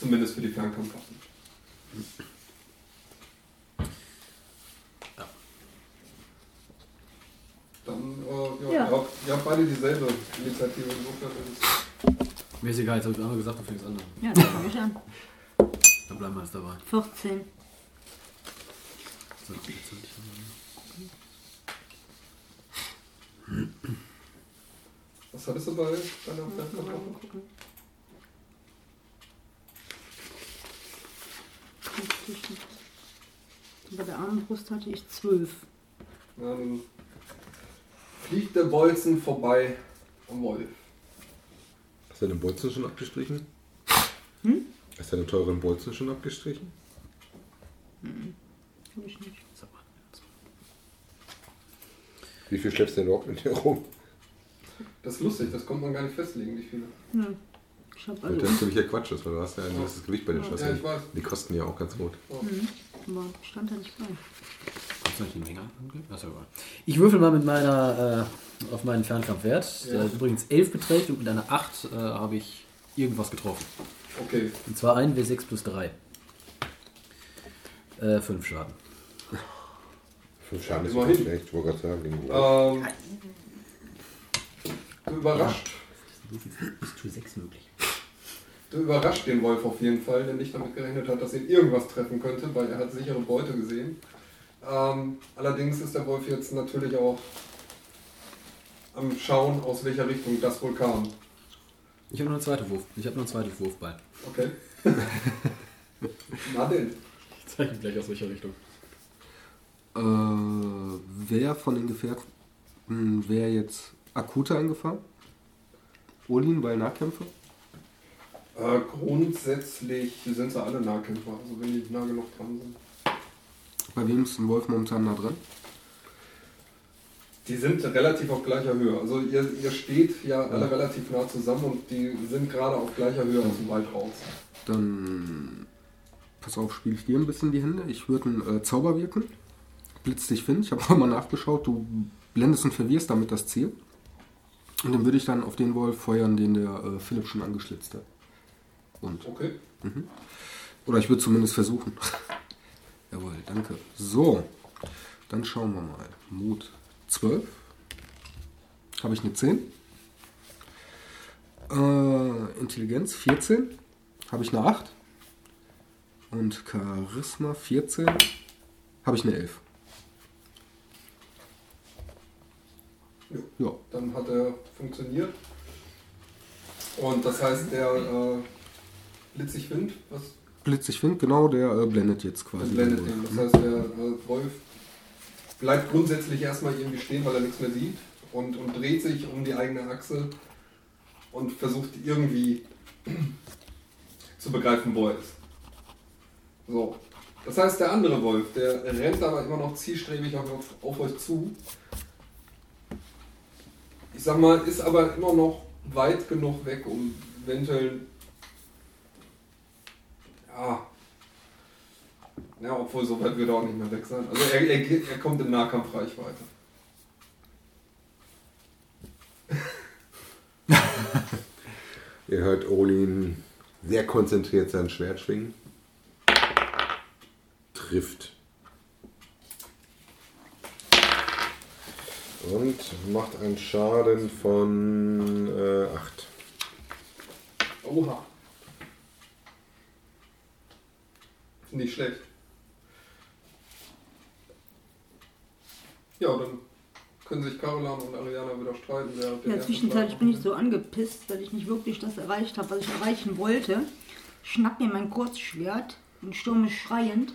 Zumindest für die Fernkampfwaffen. Dann, äh, ja, Ja. Ihr, habt, ihr habt beide dieselbe Initiative. Insofern ist Mir ist egal, jetzt habe ich einmal gesagt, du fängst an. Ja, dann fange ich an. Dann bleiben wir jetzt dabei. 14. So, jetzt hab ich- Was hattest du bei deiner gucken. Bei der Armbrust hatte ich 12. Ja, dann fliegt der Bolzen vorbei am Wolf. Hast du deine Bolzen schon abgestrichen? Hm? Hast du deine teuren Bolzen schon abgestrichen? Hab ich nicht. Sag mal. Wie viel schleppst du denn überhaupt mit dir rum? Das ist lustig, das kommt man gar nicht festlegen, wie viele. Ja. Ich habe Das alle. ist ziemlicher Quatsch, ist, weil du hast ja ein gewisses Gewicht bei den Ja, Schüsseln. ich weiß. Die kosten ja auch ganz gut. Mhm. Aber stand da nicht bei. Kannst du nicht die Menge? Das ja egal. Ich würfel mal mit meiner, äh, auf meinen Fernkampfwert, der Ja. übrigens 11 beträgt und mit einer 8 äh, habe ich irgendwas getroffen. Okay, Und zwar ein W6 plus 3. Äh, 5 Schaden. Fünf Schaden ist nicht schlecht, ich wollte gerade sagen. gegen- ähm, du überrascht, Bis zu 6 möglich. du überrascht den Wolf auf jeden Fall, der nicht damit gerechnet hat, dass ihn irgendwas treffen könnte, weil er hat sichere Beute gesehen. Ähm, allerdings ist der Wolf jetzt natürlich auch am Schauen, aus welcher Richtung das wohl kam. Ich habe noch einen zweiten Wurf. Ich habe noch einen zweiten Wurfball. Okay. Na denn. Ich zeige ihm gleich aus welcher Richtung. Äh, wer von den Gefährten wäre jetzt akuter in Gefahr? Olin bei Nahkämpfe? Äh, grundsätzlich sind sie alle Nahkämpfer, also wenn die nah genug dran sind. Bei wem ist ein Wolf momentan nah dran? Die sind relativ auf gleicher Höhe. Also ihr, ihr steht ja alle Ja. relativ nah zusammen und die sind gerade auf gleicher Höhe aus dem Wald raus. Dann pass auf, spiele ich dir ein bisschen die Hände. Ich würde einen äh, Zauber wirken. Blitz dich Wind. Ich habe auch mal nachgeschaut. Du blendest und verwirrst damit das Ziel. Und dann würde ich dann auf den Wolf feuern, den der äh, Philipp schon angeschlitzt hat. Und Okay. oder ich würde zumindest versuchen. Jawohl, danke. So, dann schauen wir mal. Mut 12. Habe ich eine 10. Äh, Intelligenz 14. Habe ich eine 8. Und Charisma 14. Habe ich eine 11. Ja. Dann hat er funktioniert. Und das heißt, der äh, blitzig Wind, was blitzig Wind, genau, der äh, blendet jetzt quasi. blendet den. Das heißt, der äh, Wolf bleibt grundsätzlich erstmal irgendwie stehen, weil er nichts mehr sieht und, und dreht sich um die eigene Achse und versucht irgendwie zu begreifen, wo er ist. So. Das heißt, der andere Wolf, der rennt aber immer noch zielstrebig auf, auf euch zu. Ich sag mal, ist aber immer noch weit genug weg, um eventuell. Ja. Ja, obwohl so weit wird er auch nicht mehr weg sein. Also er, er, er kommt in Nahkampfreichweite. Ihr hört Olin sehr konzentriert sein Schwert schwingen. Trifft. Und macht einen Schaden von äh, 8. Oha. Nicht schlecht. Ja, dann können sich Carolan und Ariana wieder streiten. Wer den In der ersten Zwischenzeit Schlag bin ich so angepisst, weil ich nicht wirklich das erreicht habe, was ich erreichen wollte. Schnapp mir mein Kurzschwert und stürme schreiend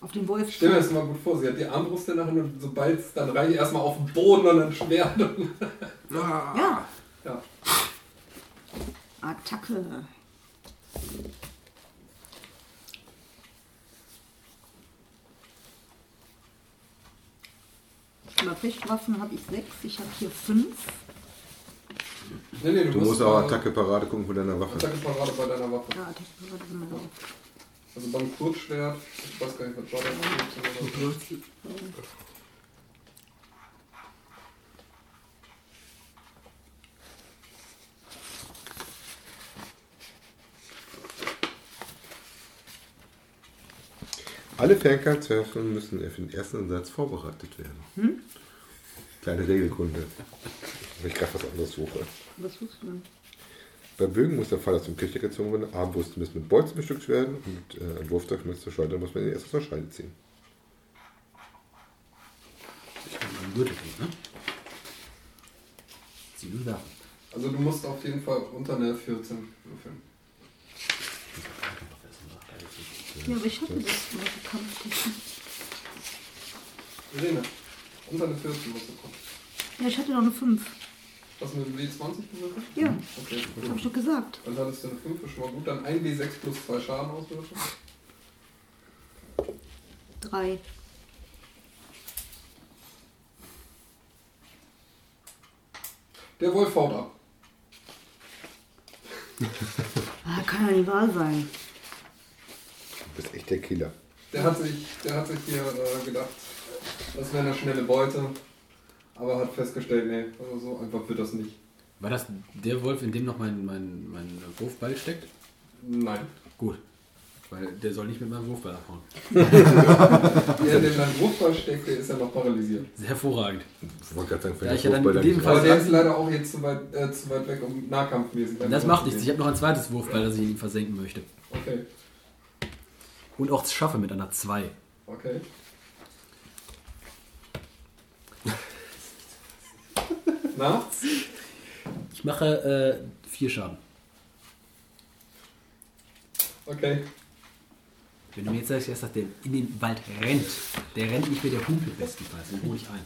auf den Wolf Stell mir zu. das mal gut vor, sie hat die Armbrust in der Hand und sobald es dann reicht, erstmal auf den Boden und dann Schwert. Und Ja, ja. Attacke. Über Fechtwaffen habe ich sechs, ich habe hier fünf. Nee, nee, Du musst aber mal Attacke Parade gucken von deiner Waffe. Attacke Parade bei deiner Waffe. Ja, Attacke, warte mal drauf. Also beim Kurzschwert, ich weiß gar nicht, was war das? Alle Fernkampfwaffen müssen für den ersten Satz vorbereitet werden. Kleine Regelkunde. Wenn ich gerade was anderes suche. Was suchst du denn? Bei Bögen muss der Fall aus dem Kirche gezogen werden, Armbrüste müssen mit Bolzen bestückt werden und äh, ein Wurfzeug mit zur Schulter muss man den erst zur Scheide ziehen. Ich kann meinen Gürtel kriegen, ne? Ziehen und werfen. Also du musst auf jeden Fall unter eine 14 würfeln. Ja, aber ich hatte das mal Kampftechnik. Irene, unter eine 14 musst du kommen. Ja, ich hatte noch eine 5. Hast du eine W20 gewürfelt? Ja, Okay, hab ich doch gesagt. Dann hattest du eine 5, ist schon mal gut. Dann 1W6 plus 2 Schaden auswürfeln. 3. Der Wolf haut ab. Ah, kann ja nicht wahr sein. Du bist echt der Killer. Der hat sich, der hat sich hier äh, gedacht, das wäre eine schnelle Beute. Aber hat festgestellt, nee, also so einfach wird das nicht. War das der Wolf, in dem noch mein, mein, mein Wurfball steckt? Nein. Gut. Weil der soll nicht mit meinem Wurfball abhauen. Der, der dein Wurfball steckt, der ist ja noch paralysiert. Hervorragend. Ich wollte gerade sagen, wenn ich der ja dann Wurfball in dem Fall- Aber der ist leider auch jetzt zu weit, äh, zu weit weg, um nahkampfmäßig. Das macht nichts. Ich habe noch ein zweites Wurfball, das ich in ihm versenken möchte. Okay, Und auch es schaffe mit einer 2. okay. Na? Ich mache äh, vier Schaden. Okay. Wenn du mir jetzt sagst, dass der in den Wald rennt, der rennt nicht wie der Humpel bestenfalls, den hole ich ein.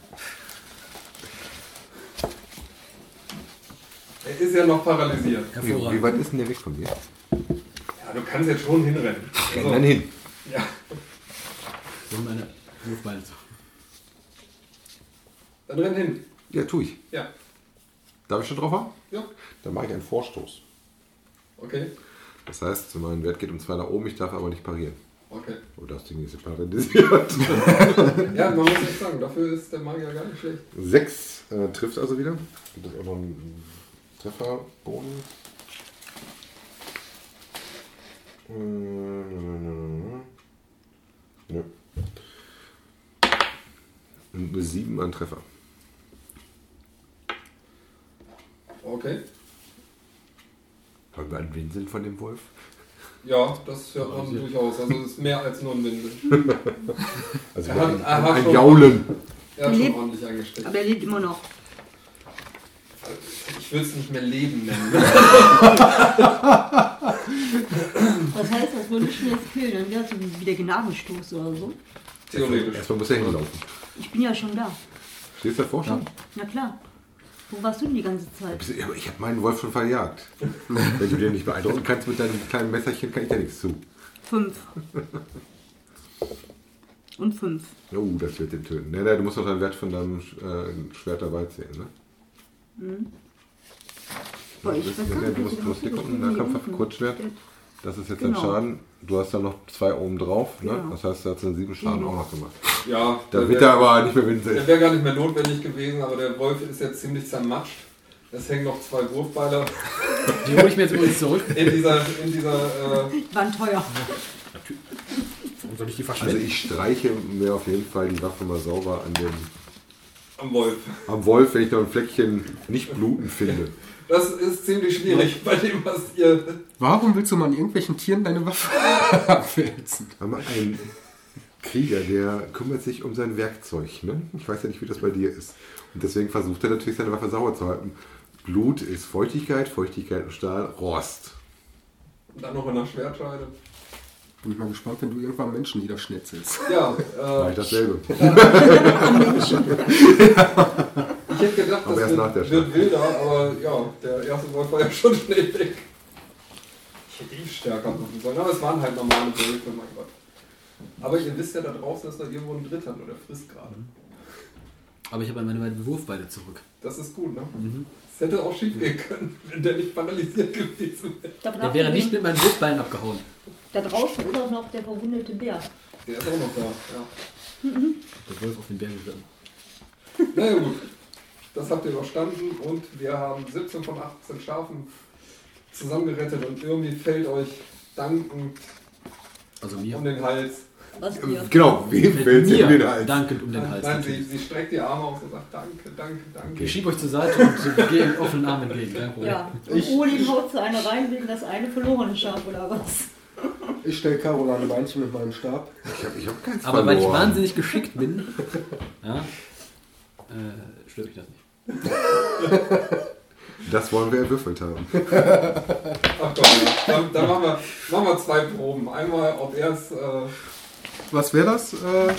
Er ist ja noch paralysiert. Wie, wie weit ist denn der weg von dir? Ja, du kannst jetzt schon hinrennen. Renn Also, dann hin. ja. So meine Wurfbeile zu. Dann renn hin. Ja, tu ich. Ja. Darf ich schon drauf haben? Ja. Dann mache ich einen Vorstoß. Okay. Das heißt, mein Wert geht um 2 nach oben, ich darf aber nicht parieren. Okay. Oh, das Ding ist paralysiert. Ja, man muss echt sagen, dafür ist der Magier gar nicht schlecht. 6 äh, trifft also wieder. Gibt es auch noch einen Trefferbogen? Äh, Nö. Eine 7 an Treffer. Okay. Wollen wir einen Winseln von dem Wolf? Ja, das hört man durchaus. Also es ist mehr als nur ein Windel. Also Er hat- ein, er hat ein schon- Jaulen. Er hat schon Lebt- ordentlich eingesteckt. Aber er lebt immer noch. Ich will es nicht mehr Leben nennen. Das heißt, das würde ich mir jetzt killen. Dann wäre es wie der Gnadenstoß oder so. Theoretisch. Erstmal muss er hinlaufen. Ich bin ja schon da. Stehst du davor schon? Na klar. Wo warst du denn die ganze Zeit? Ich habe meinen Wolf schon verjagt. Wenn du den nicht beeindrucken kannst mit deinem kleinen Messerchen, kann ich dir nichts zu. Fünf. Und fünf. Oh, das wird den töten. Nee, nee, du musst doch deinen Wert von deinem äh, Schwert dabei zählen, ne? Boah, ich weiß nee, du musst, du musst hier gucken, hier Nahkampfwaffe, unten Kurzschwert. Das ist jetzt Genau. ein Schaden. Du hast da noch zwei oben drauf, ne? Ja. Das heißt, du hast einen sieben Schaden Sieben. auch noch gemacht. Ja, Da der wird er aber nicht mehr Der winseln. wäre gar nicht mehr notwendig gewesen, aber der Wolf ist jetzt ziemlich zermatscht. Es hängen noch zwei Wurfbeile Die hole ich mir jetzt übrigens zurück. in dieser, in dieser äh, Waren teuer. Warum soll ich die Also verschwenden? ich streiche mir auf jeden Fall die Waffe mal sauber an dem, am Wolf. am Wolf, wenn ich noch ein Fleckchen nicht bluten finde. Das ist ziemlich schwierig bei dem, was ihr. Warum willst du mal an irgendwelchen Tieren deine Waffe abwälzen? Aber ein Krieger, der kümmert sich um sein Werkzeug. Ne? Ich weiß ja nicht, wie das bei dir ist. Und deswegen versucht er natürlich, seine Waffe sauber zu halten. Blut ist Feuchtigkeit, Feuchtigkeit und Stahl, Rost. Und dann noch in der Schwertscheide. Bin ich mal gespannt, wenn du irgendwann Menschen niederschnetzelst. Ja, äh, ich dasselbe. ich hätte gedacht, Aber das erst nach der wird, wird wilder, aber ja, der erste Wolf war ja schon schnell weg. Ich hätte ihn stärker machen sollen, aber es waren halt normale Wölfe, mein Gott. Aber ihr wisst ja, da draußen ist noch irgendwo ein Dritter und der frisst gerade. Aber ich habe meine beiden Wurfbeile zurück. Das ist gut, ne? Es hätte auch schief gehen können, wenn der nicht paralysiert gewesen wäre. Da, Der wäre nicht mit meinen Wurfbeilen abgehauen. da draußen ist auch noch der verwundete Bär. Der ist auch noch da, ja. Der Wolf auf den Bär geritten. Naja gut, das habt ihr überstanden und wir haben 17 von 18 Schafen zusammengerettet und irgendwie fällt euch dankend Also mir. um den Hals. Was ihr? Genau, wem fällt mir in den Hals? dankend um den Hals. Nein, sie, sie streckt die Arme aus und sagt Danke, danke, danke. Ich schiebe euch zur Seite und gehe in offenen Armen entgegen. Kein Problem. Ja. Und Olin haut zu einer rein wegen das eine verlorene Schaf oder was? Ich stelle Carola ein Beinchen mit meinem Stab. Ich habe ich hab keins Aber weil ich verloren. wahnsinnig geschickt bin, ja, äh, stört mich das nicht. Das wollen wir erwürfelt haben. Ach komm, dann, dann machen, wir, machen wir zwei Proben. Einmal, ob er es, äh, Was wäre das? Äh,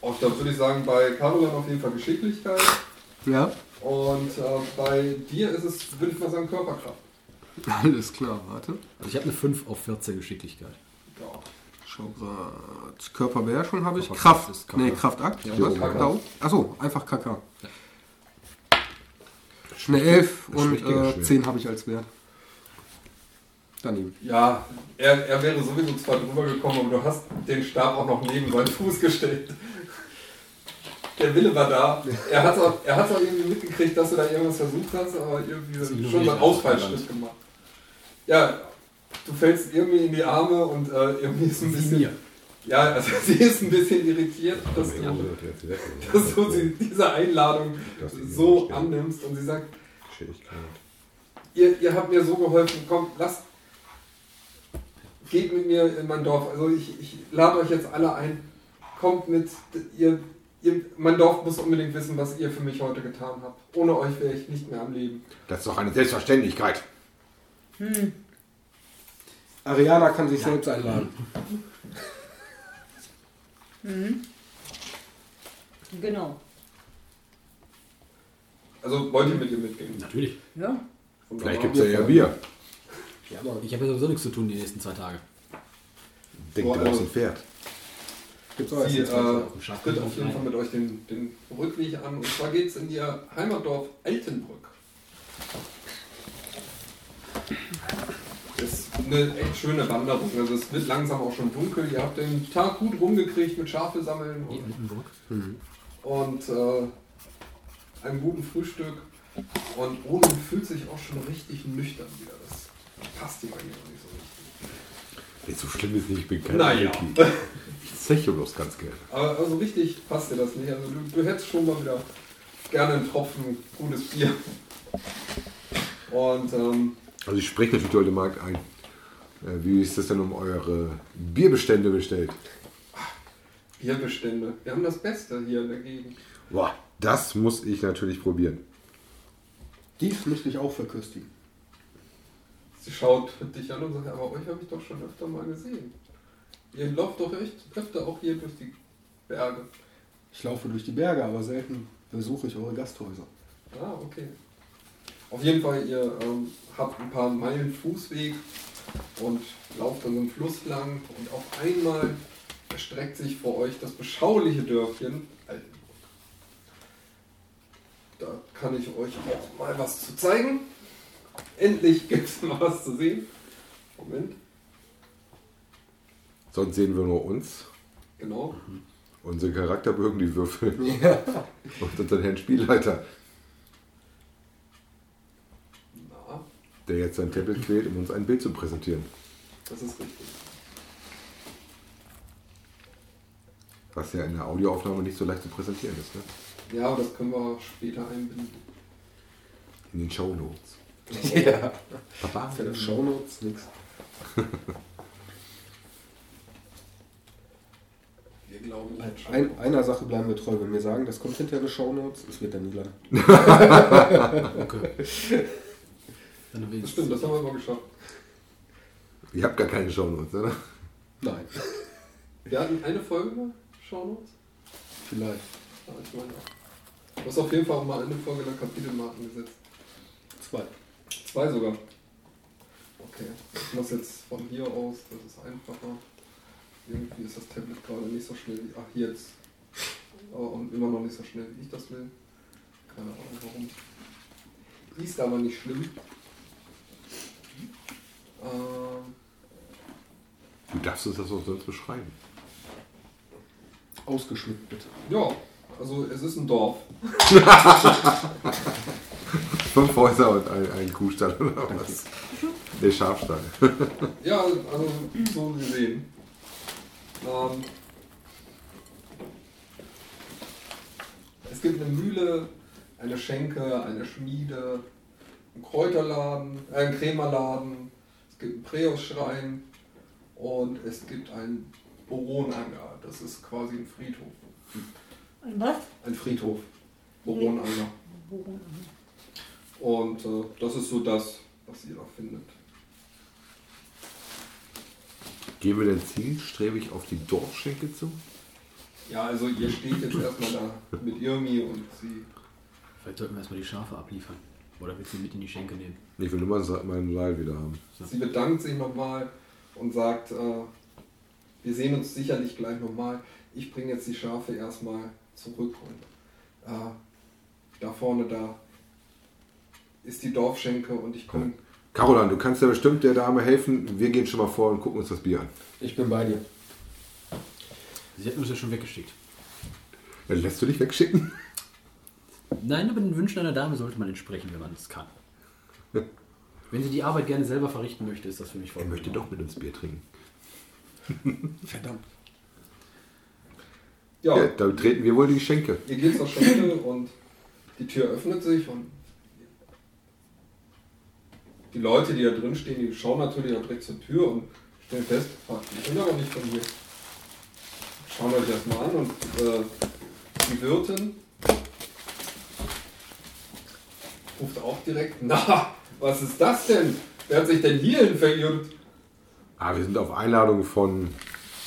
oh, da würde ich sagen, bei Caroline auf jeden Fall Geschicklichkeit. ja, Und äh, bei dir ist es, würde ich mal sagen, Körperkraft. alles klar, warte. Also ich habe eine 5 auf 14 Geschicklichkeit. Ja. Schau grad. Körperbeherrschung habe ich. Kraft. ist KK. Nee, Kraftakt. Ja, Was? KK. Genau. Achso, einfach KK. Eine 11 und äh, Schwert. 10 habe ich als Wert. Daneben. Ja, er, er wäre sowieso zwar drüber gekommen, aber du hast den Stab auch noch neben seinen Fuß gestellt. Der Wille war da. Er hat auch, er hat auch irgendwie mitgekriegt, dass du da irgendwas versucht hast, aber irgendwie schon so einen. Ausfallschritt gemacht. Ja, du fällst irgendwie in die Arme und äh, irgendwie ist ein bisschen. mir. Ja, also sie ist ein bisschen irritiert, dass du, das dass du sie, diese Einladung so annimmst und sie sagt, ihr, ihr habt mir so geholfen, kommt, lasst, geht mit mir in mein Dorf. Also ich, ich lade euch jetzt alle ein, kommt mit, ihr, ihr, mein Dorf muss unbedingt wissen, was ihr für mich heute getan habt. Ohne euch wäre ich nicht mehr am Leben. Das ist doch eine Selbstverständlichkeit. Ariana kann sich selbst einladen. Genau. Also wollt ihr mit ihr mitgehen? Natürlich. Ja. Vielleicht gibt es ja eher Bier. Ja, aber Ich habe ja sowieso nichts zu tun die nächsten zwei Tage. Denkt du brauchst ein Pferd. gibt's auch Sie äh, tritt auf jeden. Fall mit euch den, den Rückweg an. Und zwar geht es in ihr Heimatdorf Altenbrück. Es eine echt schöne Wanderung. Also es wird langsam auch schon dunkel. Ihr habt den Tag gut rumgekriegt mit Schafe sammeln Die und, Altenburg. und äh, einem guten Frühstück. Und Oden fühlt sich auch schon richtig nüchtern wieder. Passt ihm eigentlich auch nicht so richtig. Nee, so schlimm ist nicht, ich bin kein Naja. Ich zeche bloß ganz gerne. Aber also richtig passt dir das nicht. Also du, du hättest schon mal wieder gerne einen Tropfen gutes Bier. Und ähm, Also ich spreche natürlich heute Markt ein. Äh, Wie ist das denn um eure Bierbestände bestellt? Bierbestände. Wir haben das Beste hier in der Gegend. Boah, das muss ich natürlich probieren. Dies möchte ich auch verköstigen. Sie schaut dich an und sagt, aber euch habe ich doch schon öfter mal gesehen. Ihr lauft doch echt öfter auch hier durch die Berge. Ich laufe durch die Berge, aber selten besuche ich eure Gasthäuser. Ah, okay. Auf jeden Fall, ihr ähm, habt ein paar Meilen Fußweg und lauft an so einem Fluss lang und auf einmal erstreckt sich vor euch das beschauliche Dörfchen Altenburg. Da kann ich euch auch mal was zu zeigen. Endlich gibt es mal was zu sehen. Moment, Sonst sehen wir nur uns, genau. unsere Charakterbögen, die Würfel Ja. und unseren Herrn Spielleiter, Na, der jetzt sein Tablet quält, um uns ein Bild zu präsentieren. das ist richtig. Was ja in der Audioaufnahme nicht so leicht zu präsentieren ist, ne? Ja, aber das können wir später einbinden. In den Show Notes. Ja. Papa. Für die Shownotes nix. Wir glauben schon. Ein, einer Sache bleiben wir treu. Wenn wir sagen, das kommt hinter die Shownotes, es wird dann nie lang. Okay. Dann jetzt stimmt, das haben wir mal geschafft. Ihr habt gar keine Show Notes, oder? Nein. Wir hatten eine Folge mal, Shownotes. Vielleicht. Ja, ich meine auch. Du hast auf jeden Fall auch mal eine Folge der Kapitelmarken gesetzt. Zwei. Zwei sogar. Okay, ich mach's jetzt von hier aus, das ist einfacher. Irgendwie ist das Tablet gerade nicht so schnell wie. Ach, jetzt. Aber und immer noch nicht so schnell, wie ich das will. Keine Ahnung warum. Ist aber nicht schlimm. Ähm, Du darfst uns das auch sonst beschreiben. Ausgeschmückt bitte. ja, also es ist ein Dorf. Fünf Häuser und ein, ein Kuhstall oder was? Der Schafstall. Ja, also so gesehen. Ähm, es gibt eine Mühle, eine Schenke, eine Schmiede, einen Kräuterladen, äh, einen Krämerladen, es gibt einen Präusschrein und es gibt einen Boronanger. Das ist quasi ein Friedhof. Ein was? Ein Friedhof. Boronanger. Und äh, das ist so das, was ihr da findet. Gehen wir denn zielstrebig auf die Dorfschenke zu? Ja, also ihr steht jetzt erstmal da mit Irmi und sie. Vielleicht sollten wir erstmal die Schafe abliefern. Oder willst du mit in die Schenke nehmen? Ich will nur mal meinen Seil wieder haben. Sie bedankt sich nochmal und sagt, äh, wir sehen uns sicherlich gleich nochmal. Ich bringe jetzt die Schafe erstmal zurück und äh, da vorne da ist die Dorfschenke und ich komme. Carolan, du kannst ja bestimmt der Dame helfen. Wir gehen schon mal vor und gucken uns das Bier an. Ich bin bei dir. Sie hätten uns ja schon weggeschickt. Ja, lässt du dich wegschicken? Nein, aber den Wünschen einer Dame sollte man entsprechen, wenn man es kann. Wenn sie die Arbeit gerne selber verrichten möchte, ist das für mich Er vollkommen möchte doch mit uns Bier trinken. Verdammt. Ja, Ja, da treten wir wohl die Schenke. ihr geht zur Schenke und die Tür öffnet sich und die Leute, die da drin stehen, die schauen natürlich auch direkt zur Tür und stellen fest, "Ah, die sind aber nicht von hier. Schauen euch das mal an und äh, die Wirtin ruft auch direkt, na, was ist das denn? Wer hat sich denn hierhin verirrt? Ah, wir sind auf Einladung von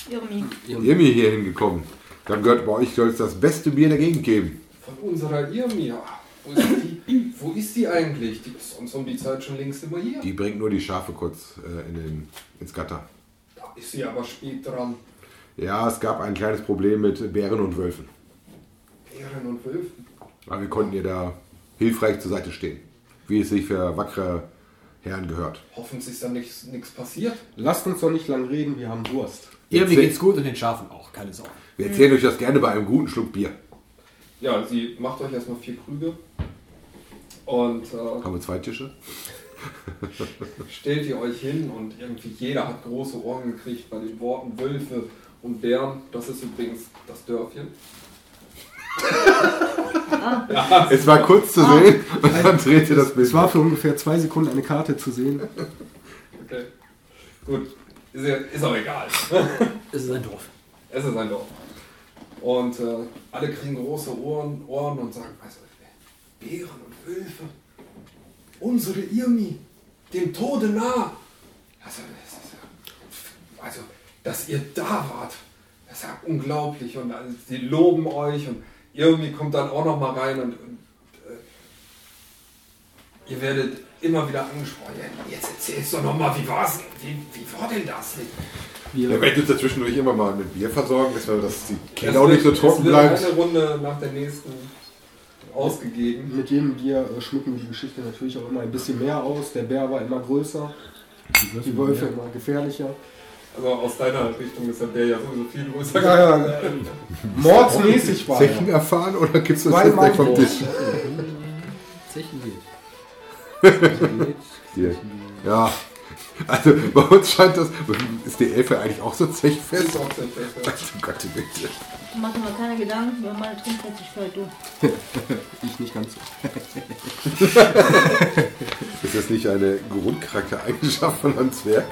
Irmi. Irmi hier hingekommen. Haben gehört, bei euch soll es das beste Bier der Gegend geben. Von unserer Irmia. Wo ist die, wo ist die eigentlich? Die ist sonst um die Zeit schon längst immer hier. Die bringt nur die Schafe kurz äh, in den, ins Gatter. Da ist sie aber spät dran. Ja, es gab ein kleines Problem mit Bären und Wölfen. Bären und Wölfen. Aber wir konnten ihr da hilfreich zur Seite stehen. Wie es sich für wackere Herren gehört. Hoffentlich ist da nichts nichts passiert. Lasst uns doch nicht lang reden, wir haben Durst. Irgendwie Erzähl- geht's gut und den Schafen auch, keine Sorge. Wir erzählen euch das gerne bei einem guten Schluck Bier. Ja, sie macht euch erstmal vier Krüge und äh, Haben wir zwei Tische? stellt ihr euch hin und irgendwie jeder hat große Ohren gekriegt bei den Worten Wölfe und Bären. Das ist übrigens das Dörfchen. Es war kurz zu sehen und dann drehte das Bild. Es war für ungefähr zwei Sekunden eine Karte zu sehen. Okay. Gut, ist, ja, ist auch egal. Es ist ein Dorf. Es ist ein Dorf. Und äh, alle kriegen große Ohren, Ohren und sagen, weißt du, Bären Wölfe, unsere Irmi, dem Tode nah. Also, ja, also, dass ihr da wart, das ist ja unglaublich. Und also, sie loben euch und Irmi kommt dann auch noch mal rein und, und äh, ihr werdet immer wieder angesprochen. Ja, jetzt erzählst doch noch mal, wie war's? Wie, wie war denn das? Wir werden uns da zwischendurch immer mal mit Bier versorgen, dass, wir, die Kehle auch nicht so trocken bleibt. eine Runde nach der nächsten ausgegeben. Mit jedem Bier äh, schmücken wir die Geschichte natürlich auch immer ein bisschen mehr aus. Der Bär war immer größer, die Wölfe immer gefährlicher. Also aus deiner Richtung ist der Bär ja sowieso viel größer. Ja, ja, mordsmäßig war Zechen er. erfahren oder gibst du das Zwei jetzt weg vom Tisch? Zechen geht. Zechen geht. Ja. Also bei uns scheint das. Ist die Elfe eigentlich auch so zechfest? ist auch sehr fest. Oh Gott, bitte. Mach dir mal keine Gedanken über meine Trinkfestigkeit, du. Ich nicht ganz so. Ist das nicht eine Grundcharaktereigenschaft von einem Zwerg?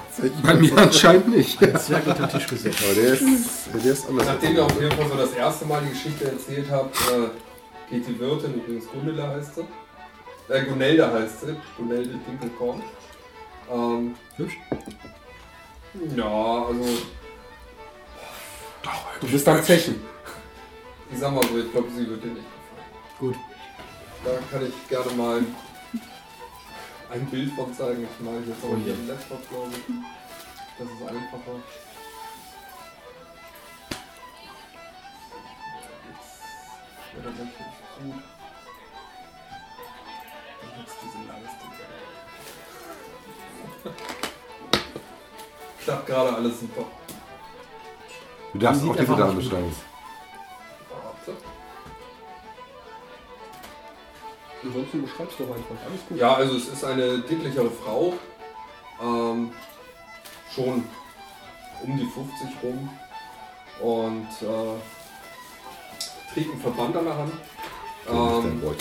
Bei mir anscheinend nicht. Zwerg unter den Tisch gesetzt. Aber der ist, der ist anders. Nachdem ihr auf jeden Fall so das erste Mal die Geschichte erzählt habt, äh, geht die Wirtin, übrigens Gunilla heißt sie. Äh, Gunelde heißt sie. Gunelde Dinkelkorn. Ähm, Hübsch. ja, also Du bist am Zechen. ich sag mal so, ich glaube, sie wird dir nicht gefallen. Gut. Da kann ich gerne mal ein Bild von zeigen. Ich mache jetzt auch Oh hier je. im Laptop, glaube ich. Das ist einfacher. Jetzt wäre das gut. Klappt gerade alles super. Du darfst Die auch diese einfach Dame nicht gut beschreiben. Ansonsten beschreibst du doch einfach. Alles gut. Ja, also es ist eine dicklichere Frau. Ähm, schon um die 50 rum. Und äh, trägt einen Verband an der Hand. Ähm, Ähm,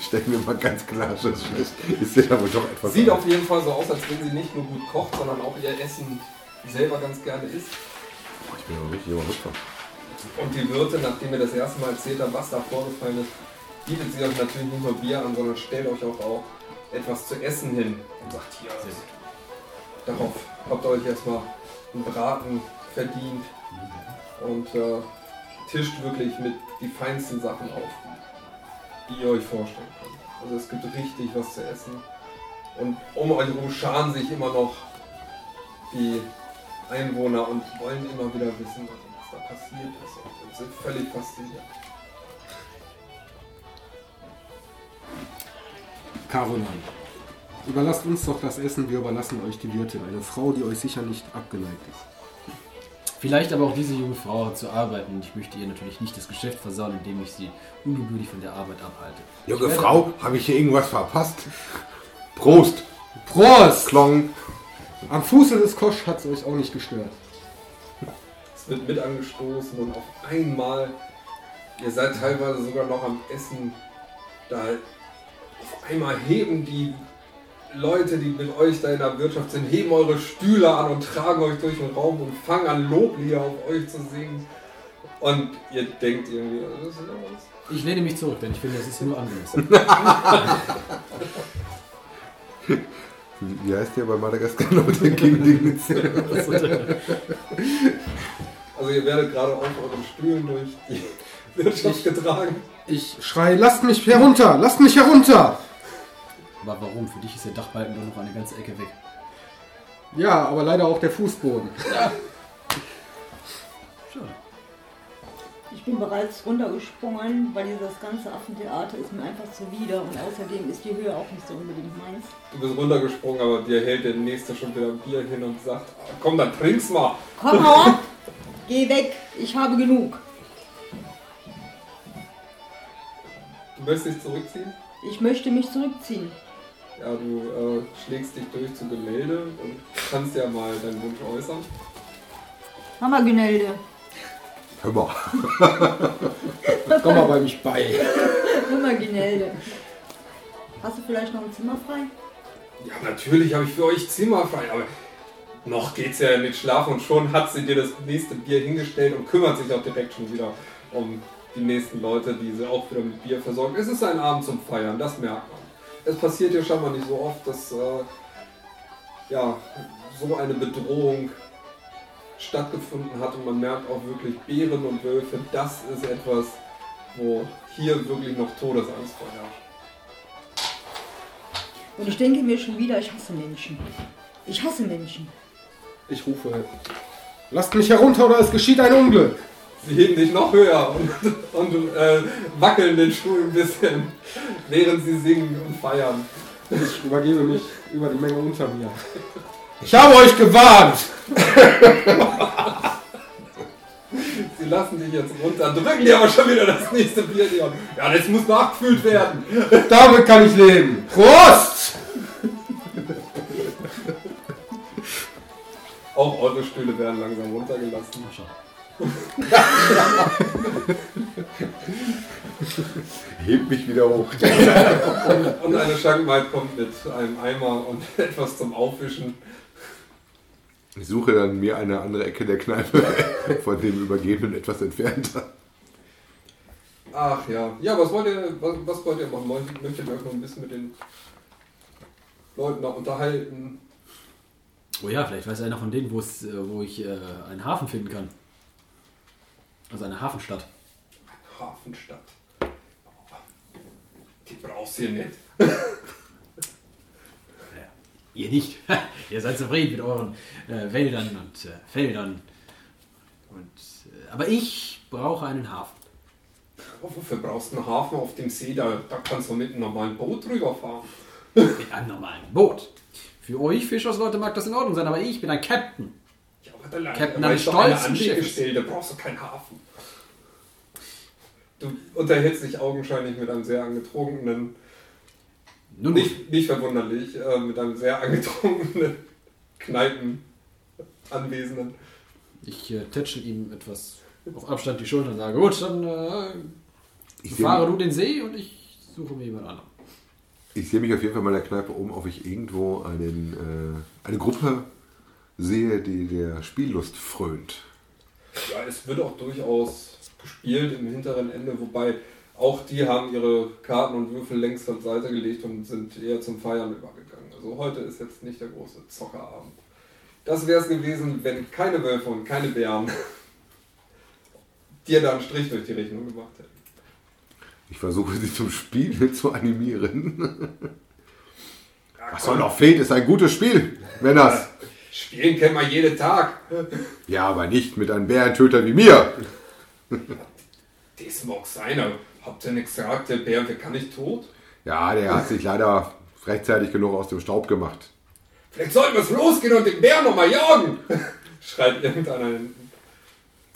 Stellen wir mal ganz klar fest. Ist der aber doch etwas. sieht auf jeden Fall so aus, als wenn sie nicht nur gut kocht, sondern auch ihr Essen selber ganz gerne isst. Ich bin aber richtig überrascht. Und die Wirte, nachdem ihr das erste Mal erzählt habt, was da vorgefallen ist, bietet sie euch natürlich nicht nur Bier an, sondern stellt euch auch, auch etwas zu essen hin und sagt, hier, darauf habt ihr euch erstmal einen Braten verdient und äh, tischt wirklich mit die feinsten Sachen auf, die ihr euch vorstellen könnt. Also es gibt richtig was zu essen und um euch herum scharen sich immer noch die Einwohner und wollen immer wieder wissen, was da passiert ist und sind völlig fasziniert. Caroline. Überlasst uns doch das Essen, wir überlassen euch die Wirtin. Eine Frau, die euch sicher nicht abgeneigt ist. Vielleicht aber auch diese junge Frau hat zu arbeiten und ich möchte ihr natürlich nicht das Geschäft versauen, indem ich sie ungebührlich von der Arbeit abhalte. Junge Frau, habe ich hier irgendwas verpasst? Prost! Prost! Klong! Am Fuße des Kosch hat es euch auch nicht gestört. Es wird mit angestoßen und auf einmal, ihr seid teilweise sogar noch am Essen, da auf einmal heben die Leute, die mit euch da in der Wirtschaft sind, heben eure Stühle an und tragen euch durch den Raum und fangen an Loblieder auf euch zu singen. Und ihr denkt irgendwie, das ist ja was. Ich lehne mich zurück, denn ich finde, das ist nur angemessen. Wie heißt der bei Madagaskar noch den King Dignitz? Also ihr werdet gerade auf euren Stühlen durch die Wirtschaft getragen. Ich schrei, lasst mich herunter! Lasst mich herunter! Aber warum? Für dich ist der Dachbalken doch noch eine ganze Ecke weg. Ja, aber leider auch der Fußboden. Schade. Ich bin bereits runtergesprungen, weil dieses ganze Affentheater ist mir einfach zuwider und außerdem ist die Höhe auch nicht so unbedingt meins. Du bist runtergesprungen, aber dir hält der Nächste schon wieder ein Bier hin und sagt, "Ah, komm, dann trink's mal. Komm hau ab! Geh weg! Ich habe genug! Du möchtest dich zurückziehen? Ich möchte mich zurückziehen. Ja, du äh, schlägst dich durch zu Gemälde und kannst ja mal deinen Wunsch äußern. Hammergenälde. Hör mal. Komm mal bei mich bei. Hammergenälde. Hast du vielleicht noch ein Zimmer frei? Ja, natürlich habe ich für euch Zimmer frei, aber noch geht's ja nicht schlafen und schon hat sie dir das nächste Bier hingestellt und kümmert sich auch direkt schon wieder um die nächsten Leute, die sie auch wieder mit Bier versorgen. Es ist ein Abend zum Feiern, das merkt man. Es passiert ja scheinbar nicht so oft, dass äh, ja, so eine Bedrohung stattgefunden hat und man merkt auch wirklich Bären und Wölfe, das ist etwas, wo hier wirklich noch Todesangst vorherrscht. Und ich denke mir schon wieder, ich hasse Menschen. Ich hasse Menschen. Ich rufe, lasst mich herunter oder es geschieht ein Unglück. Sie heben dich noch höher und, und äh, wackeln den Stuhl ein bisschen, während sie singen und feiern. Ich übergebe mich über die Menge unter mir. Ich habe euch gewarnt! Sie lassen dich jetzt runter, drücken dir aber schon wieder das nächste Bier Hand. Ja, das muss nachgefüllt werden. Damit kann ich leben. Prost! Auch eure Stühle werden langsam runtergelassen. Hebt mich wieder hoch. Und eine Schankmaid kommt mit einem Eimer und etwas zum Aufwischen. Ich suche dann mir eine andere Ecke der Kneipe von dem Übergebenen etwas entfernter. Ach ja. Ja, was wollt ihr, was, was wollt ihr machen? Möchtet ihr euch noch ein bisschen mit den Leuten da unterhalten? Oh ja, vielleicht weiß einer von denen, wo äh, wo ich äh, einen Hafen finden kann. Also eine Hafenstadt. Hafenstadt. Die brauchst du hier nicht. Ihr nicht. Ihr seid zufrieden mit euren äh, Wäldern und äh, Feldern. Und, äh, aber ich brauche einen Hafen. Aber wofür brauchst du einen Hafen auf dem See? Da, da kannst du mit einem normalen Boot drüber fahren. Mit einem normalen Boot. Für euch Fischersleute mag das in Ordnung sein, aber ich bin ein Captain. Captain stolzen Schiffes. Anlegestelle, da brauchst du keinen Hafen. Du unterhältst dich augenscheinlich mit einem sehr angetrunkenen, Nun, nicht, nicht verwunderlich, äh, mit einem sehr angetrunkenen Kneipenanwesenden. ich äh, tätschel ihm etwas auf Abstand die Schulter und sage, gut, dann äh, fahre du den See und ich suche mir jemand anderen. ich sehe mich auf jeden Fall mal in der Kneipe um, ob ich irgendwo einen, äh, eine Gruppe sehe, die der Spiellust frönt. Ja, es wird auch durchaus gespielt im hinteren Ende, wobei auch die haben ihre Karten und Würfel längst zur Seite gelegt und sind eher zum Feiern übergegangen. Also heute ist jetzt nicht der große Zockerabend. Das wäre es gewesen, wenn keine Wölfe und keine Bären dir da einen Strich durch die Rechnung gemacht hätten. Ich versuche sie zum Spiel zu animieren. Was soll noch fehlt, ist ein gutes Spiel, Männers. Spielen kennt man jeden Tag. Ja, aber nicht mit einem Bärentöter wie mir. Das mag sein, aber habt ihr nichts gesagt, der Bär wird gar nicht tot? Ja, der hat sich leider rechtzeitig genug aus dem Staub gemacht. Vielleicht sollten wir es losgehen und den Bär nochmal jagen! Schreit irgendeiner hinten.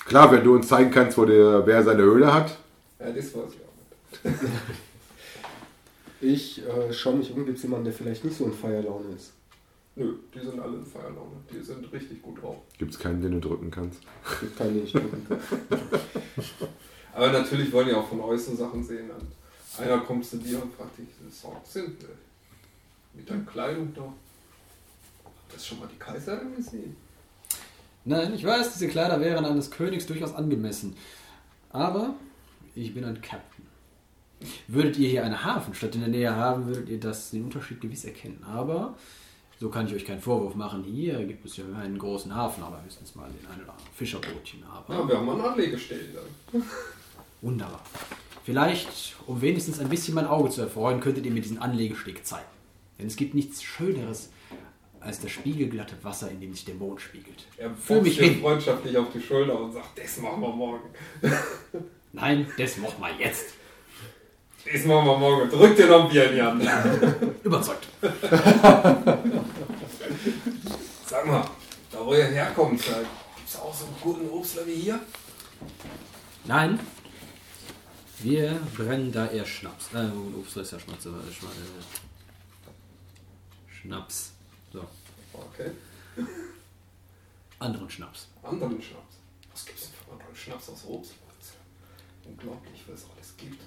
Klar, wenn du uns zeigen kannst, wo der Bär seine Höhle hat. Ja, das weiß ich auch nicht. Ich äh, schaue mich um, gibt es jemanden, der vielleicht nicht so in Feierlaune ist? Nö, die sind alle in Feierlaune. Die sind richtig gut drauf. Gibt es keinen, den du drücken kannst? Gibt keinen, den ich drücken kann. Aber natürlich wollen die auch von so Sachen sehen. Und einer kommt zu dir und fragt dich, das sind wir. Mit deiner Kleidung da. Habt ihr schon mal die Kaiserin gesehen? Nein, ich weiß, diese Kleider wären eines Königs durchaus angemessen. Aber ich bin ein Captain. Würdet ihr hier eine Hafenstadt in der Nähe haben, würdet ihr das den Unterschied gewiss erkennen. Aber so kann ich euch keinen Vorwurf machen. Hier gibt es ja einen großen Hafen, aber höchstens mal den einen oder anderen Fischerbootchen. Aber Ja, wir haben mal eine Anlegestelle dann. wunderbar. Vielleicht, um wenigstens ein bisschen mein Auge zu erfreuen, könntet ihr mir diesen Anlegesteg zeigen. Denn es gibt nichts Schöneres als das spiegelglatte Wasser, in dem sich der Mond spiegelt. Er Fühl mich hin. freundschaftlich auf die Schulter und sagt, das machen wir morgen. Nein, das machen wir jetzt. Das machen wir morgen. Drück dir noch ein Bier in die Hand. Überzeugt. Sag mal, da wo ihr herkommt, gibt es auch so einen guten Obstler wie hier? Nein. Wir brennen da eher Schnaps. Äh, Obst ist ja Schnaps. aber, äh, Schma äh, Schnaps. So, Okay. anderen Schnaps. Anderen Schnaps. Was gibt's denn für anderen Schnaps aus Obst? Unglaublich, was es alles gibt.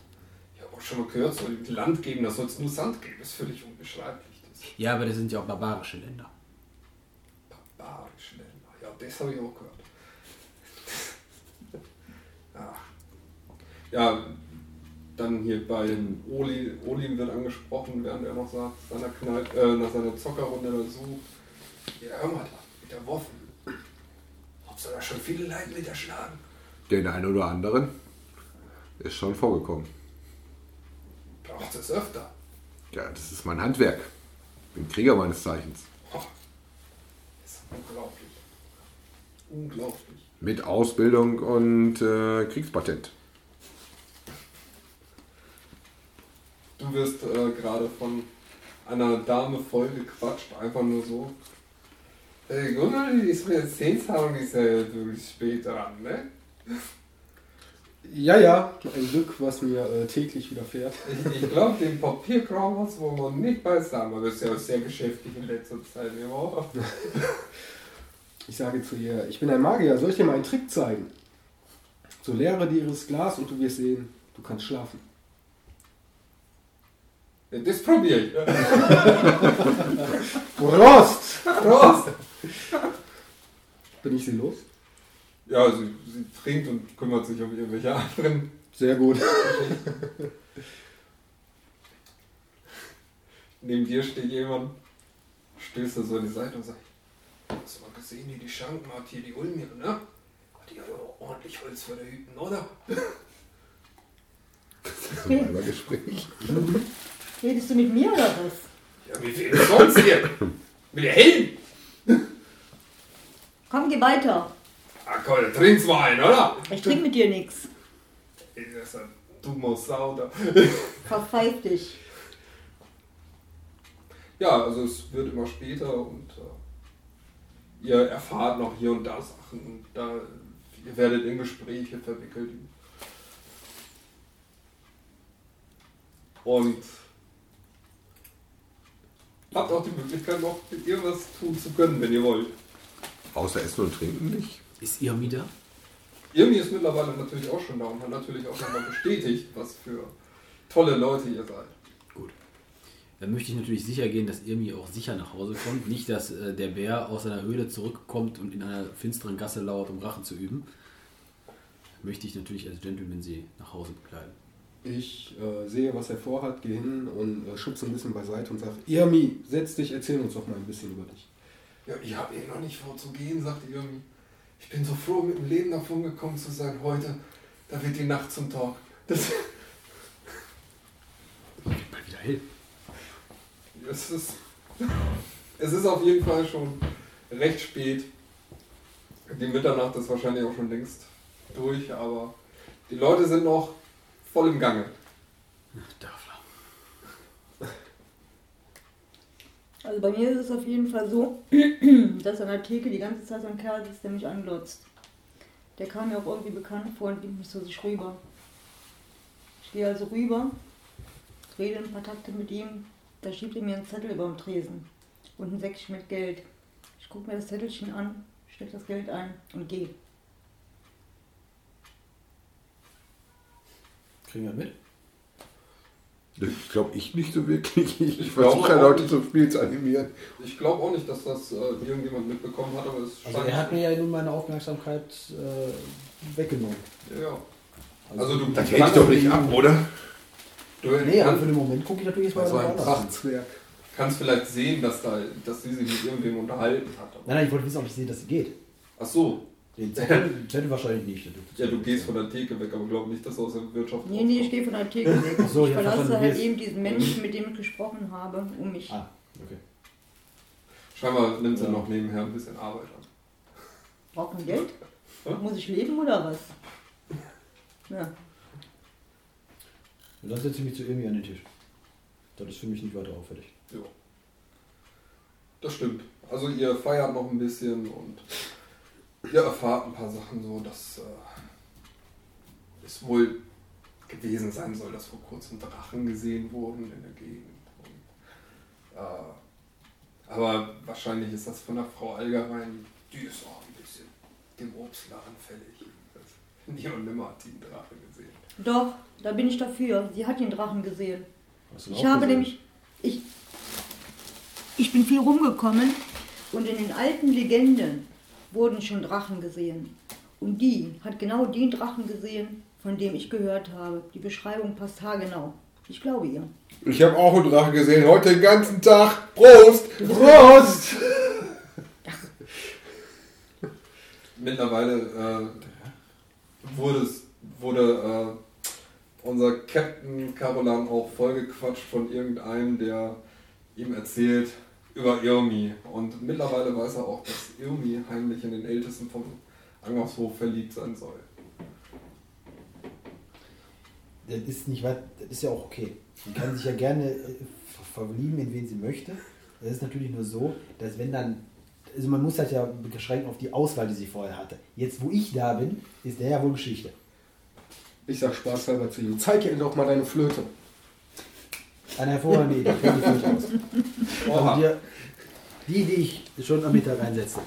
Ich habe auch schon mal gehört, soll es Land geben, da soll es nur Sand geben. Das ist völlig unbeschreiblich. Ja, aber das sind ja auch barbarische Länder. barbarisch Länder. Ja, das habe ich auch gehört. ja. ja, dann hier bei Oli, Oli wird angesprochen, während er noch sagt, seiner Kneipe, äh, nach seiner Zockerrunde da sucht. Ja, hör mal da, mit der Waffen. Hast du da schon viele Leute mit erschlagen? Den einen oder anderen ist schon vorgekommen. Braucht es öfter. Ja, das ist mein Handwerk. Bin Krieger meines Zeichens. Oh, das ist unglaublich. Unglaublich. Mit Ausbildung und äh, Kriegspatent. Du wirst äh, gerade von einer Dame voll gequatscht, einfach nur so. Hey Gunnar, die ist mir jetzt Zehnzahlung, die ist ja wirklich spät dran, ne? Ja, ja, ein Glück, was mir äh, täglich widerfährt. Ich, ich glaube, den Papierkram hast du wohl nicht beisammen, aber bist ja auch sehr geschäftig in letzter Zeit. Ich sage zu ihr, ich bin ein Magier, soll ich dir mal einen Trick zeigen? So leere dir ihres Glas und du wirst sehen, du kannst schlafen. Das probiere ich. Prost! Prost! Bin ich sie los? Ja, sie, sie trinkt und kümmert sich um irgendwelche anderen Sehr gut. Neben dir steht jemand, stößt er so an die Seite und sagt, hast du mal gesehen, wie die Schanken hat hier die Ulmir, ne? Die hat aber ordentlich Holz für der Hüten, oder? Das ist ein Weibergespräch. Redest du mit mir oder was? Ja, wie viel sonst hier? Mit der Helden? Komm, geh weiter. Ah, komm, dann trinkst mal einen, oder? Ich trinke mit dir nichts. Ey, Das ist ein dummer Sau da. Verpfeif dich. Ja, also es wird immer später und äh, ihr erfahrt noch hier und da Sachen und da, ihr werdet in Gespräche verwickelt. Und habt auch die Möglichkeit noch mit ihr was tun zu können, wenn ihr wollt. Außer Essen und Trinken nicht. Ist ihr wieder? Irmi ist mittlerweile natürlich auch schon da und hat natürlich auch nochmal bestätigt, was für tolle Leute ihr seid. Gut. Dann möchte ich natürlich sicher gehen, dass Irmi auch sicher nach Hause kommt. Nicht, dass äh, der Bär aus seiner Höhle zurückkommt und in einer finsteren Gasse lauert, um Rache zu üben. Möchte ich natürlich als Gentleman sie nach Hause begleiten. Ich äh, sehe, was er vorhat, gehe hin und äh, schubse ein bisschen beiseite und sage, Irmi, setz dich, erzähl uns doch mal ein bisschen über dich. Ja, ich habe eh noch nicht vor zu gehen, sagte Irmi. Ich bin so froh, mit dem Leben davon gekommen zu sein. Heute, da wird die Nacht zum Tag. Das, Mal wieder hell. es, ist, es ist auf jeden Fall schon recht spät. Die Mitternacht ist wahrscheinlich auch schon längst durch, aber die Leute sind noch voll im Gange. Dafla. Also bei mir ist es auf jeden Fall so, dass an der Theke die ganze Zeit so ein Kerl sitzt, der mich anglotzt. Der kam mir auch irgendwie bekannt vor und nimmt mich zu sich rüber. Ich gehe also rüber, rede ein paar Takte mit ihm, da schiebt er mir einen Zettel über den Tresen und ein Säckchen mit Geld. Ich gucke mir das Zettelchen an, stecke das Geld ein und gehe. Kriegen wir mit? Ich glaube ich nicht so wirklich. Ich, Ich versuche ja Leute zum Spiel zu animieren. Ich glaube auch nicht, dass das äh, irgendjemand mitbekommen hat, aber es Also er hat mir ja nun meine Aufmerksamkeit äh, weggenommen. Ja. Also du, Das ich doch nicht ab, oder? du Nee, aber für den Moment gucke ich natürlich war ein. Prachtswerk. kannst vielleicht sehen, dass, da, dass sie sich mit irgendwem unterhalten hat. Nein, nein, ich wollte wissen, ob ich sehe, dass sie geht. Ach so. Den Zettel, den Zettel wahrscheinlich nicht. Ja, du sein. gehst von der Theke weg, aber glaub nicht, dass du aus der Wirtschaft Nee, nee, ich gehe von der Theke weg. so, ich verlasse halt eben diesen Menschen, mit dem ich gesprochen habe, um mich. Ah, okay. Scheinbar nimmt Ja. noch nebenher ein bisschen Arbeit an. Braucht man Geld? Ja. Muss ich leben oder was? Ja. Und dann setze ich mich zu Irmi an den Tisch. Das ist für mich nicht weiter auffällig. Jo. Das stimmt. Also ihr feiert noch ein bisschen und ihr erfahrt ein paar Sachen so, dass äh, es wohl gewesen sein soll, dass vor kurzem Drachen gesehen wurden in der Gegend. Und, äh, aber wahrscheinlich ist das von der Frau Allgemein, die ist auch ein bisschen dem Obstler anfällig. Das- Nie und nimmer hat die einen Drachen gesehen. Doch, da bin ich dafür. Sie hat den Drachen gesehen. Hast du Ich auch habe gesehen? nämlich, ich, ich bin viel rumgekommen und in den alten Legenden wurden schon Drachen gesehen. Und die hat genau den Drachen gesehen, von dem ich gehört habe. Die Beschreibung passt haargenau. Ich glaube ihr. Ich habe auch einen Drachen gesehen, heute den ganzen Tag. Prost! Prost! Mittlerweile äh, wurde, es, wurde äh, unser Captain Carolan auch vollgequatscht von irgendeinem, der ihm erzählt über Irmi. Und mittlerweile weiß er auch, dass Irmi heimlich in den Ältesten vom Angershof verliebt sein soll. Das ist nicht weit, das ist ja auch okay. Sie kann sich ja gerne äh, ver- verlieben, in wen sie möchte. Das ist natürlich nur so, dass wenn dann, also man muss halt ja beschränken auf die Auswahl, die sie vorher hatte. Jetzt, wo ich da bin, ist der ja wohl Geschichte. Ich sag spaßhalber zu ihm, zeig ihr doch mal deine Flöte. Eine hervorragende Idee, finde ich durchaus. Oha. Also die, die, die ich schon am Mittag einsetze.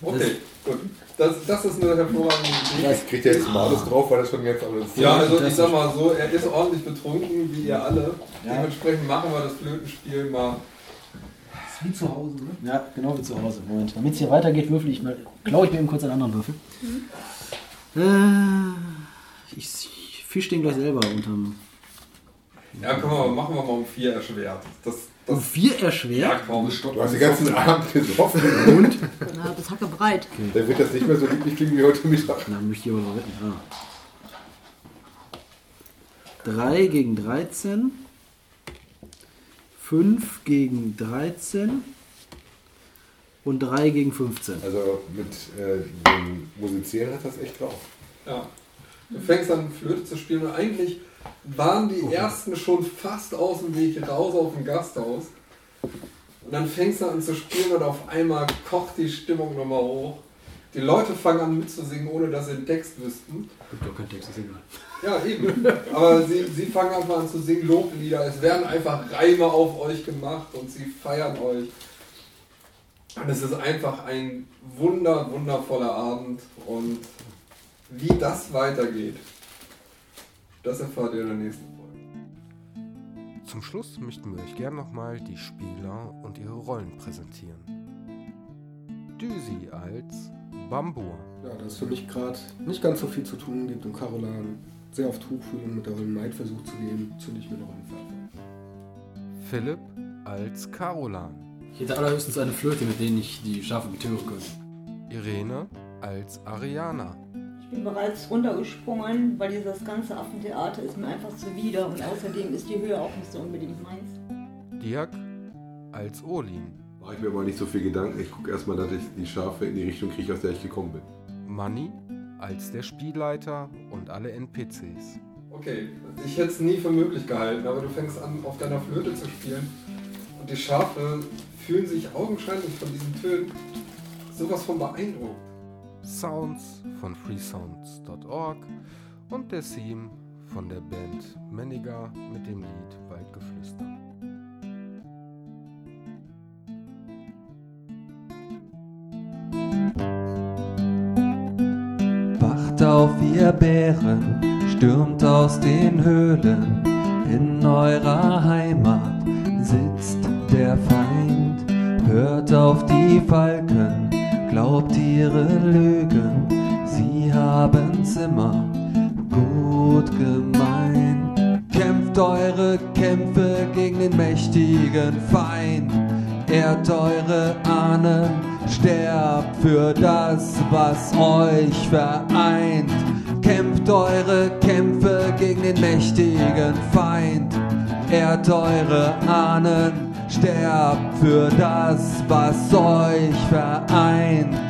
Okay, gut. Das, das ist eine hervorragende Idee. Das kriegt er jetzt mal alles drauf, weil das schon jetzt alles Ja, also Das ich sag mal so, er ist ordentlich betrunken, wie ihr alle. Ja. Dementsprechend machen wir das Flötenspiel mal. ist wie zu Hause, ne? Ja, genau wie zu Hause. Moment, damit es hier weitergeht, würfel ich mal, klaue ich mir eben kurz einen anderen Würfel. Äh, ich, ich fisch den gleich selber unterm. Ja, können wir mal, machen wir mal um vier erschwert. Das, Um das, vier erschwert. ja, komm. Du hast den ganzen Abend gesoffen und Na, das Hacke breit. dann wird das nicht mehr so lieblich klingen wie heute Mittag. Na, möchte ich aber mal wetten. Ah. 3 gegen 13. 5 gegen 13. Und 3 gegen 15. Also mit äh, dem Musizieren hat das echt drauf. Ja. Du fängst an Flöte zu spielen und eigentlich waren die ersten schon fast aus dem Weg raus auf dem Gasthaus. Und dann fängst du an zu spielen und auf einmal kocht die Stimmung nochmal hoch. Die Leute fangen an mitzusingen, ohne dass sie den Text wüssten. Gibt doch kein Text, ist egal. Ja, eben. Aber sie, sie fangen einfach an zu singen Loblieder. Es werden einfach Reime auf euch gemacht und sie feiern euch. Und es ist einfach ein wunder, wundervoller Abend. Und wie das weitergeht, das erfahrt ihr in der nächsten Folge. Zum Schluss möchten wir euch gern nochmal die Spieler und ihre Rollen präsentieren. Düsi als Bambur. Ja, da es für mich gerade nicht ganz so viel zu tun gibt und Carolan sehr auf Tuchfühlung mit der Rollen Maid versucht zu gehen, zünde ich mir noch einen Pfeffer. Philipp als Carolan. Ich hätte allerhöchstens eine Flöte, mit denen ich die Schafe betören könnte. Irene als Ariana. Ich bin bereits runtergesprungen, weil dieses ganze Affentheater ist mir einfach zuwider und außerdem ist die Höhe auch nicht so unbedingt meins. Dirk als Olin. Mache ich mir mal nicht so viel Gedanken. Ich gucke erstmal, dass ich die Schafe in die Richtung kriege, aus der ich gekommen bin. Manni als der Spielleiter und alle NPCs. Okay, ich hätte es nie für möglich gehalten, aber du fängst an, auf deiner Flöte zu spielen. Und die Schafe fühlen sich augenscheinlich von diesen Tönen sowas von beeindruckt. Sounds von freesounds.org und der Theme von der Band Menniger mit dem Lied Waldgeflüster. Wacht auf, ihr Bären, stürmt aus den Höhlen. In eurer Heimat sitzt der Feind. Hört auf die Falken, glaubt ihre Lügen. Sie haben's immer gut gemeint. Kämpft eure Kämpfe gegen den mächtigen Feind. Ehrt eure Ahnen, sterbt für das, was euch vereint. Kämpft eure Kämpfe gegen den mächtigen Feind. Ehrt eure Ahnen, sterbt für das, was euch vereint.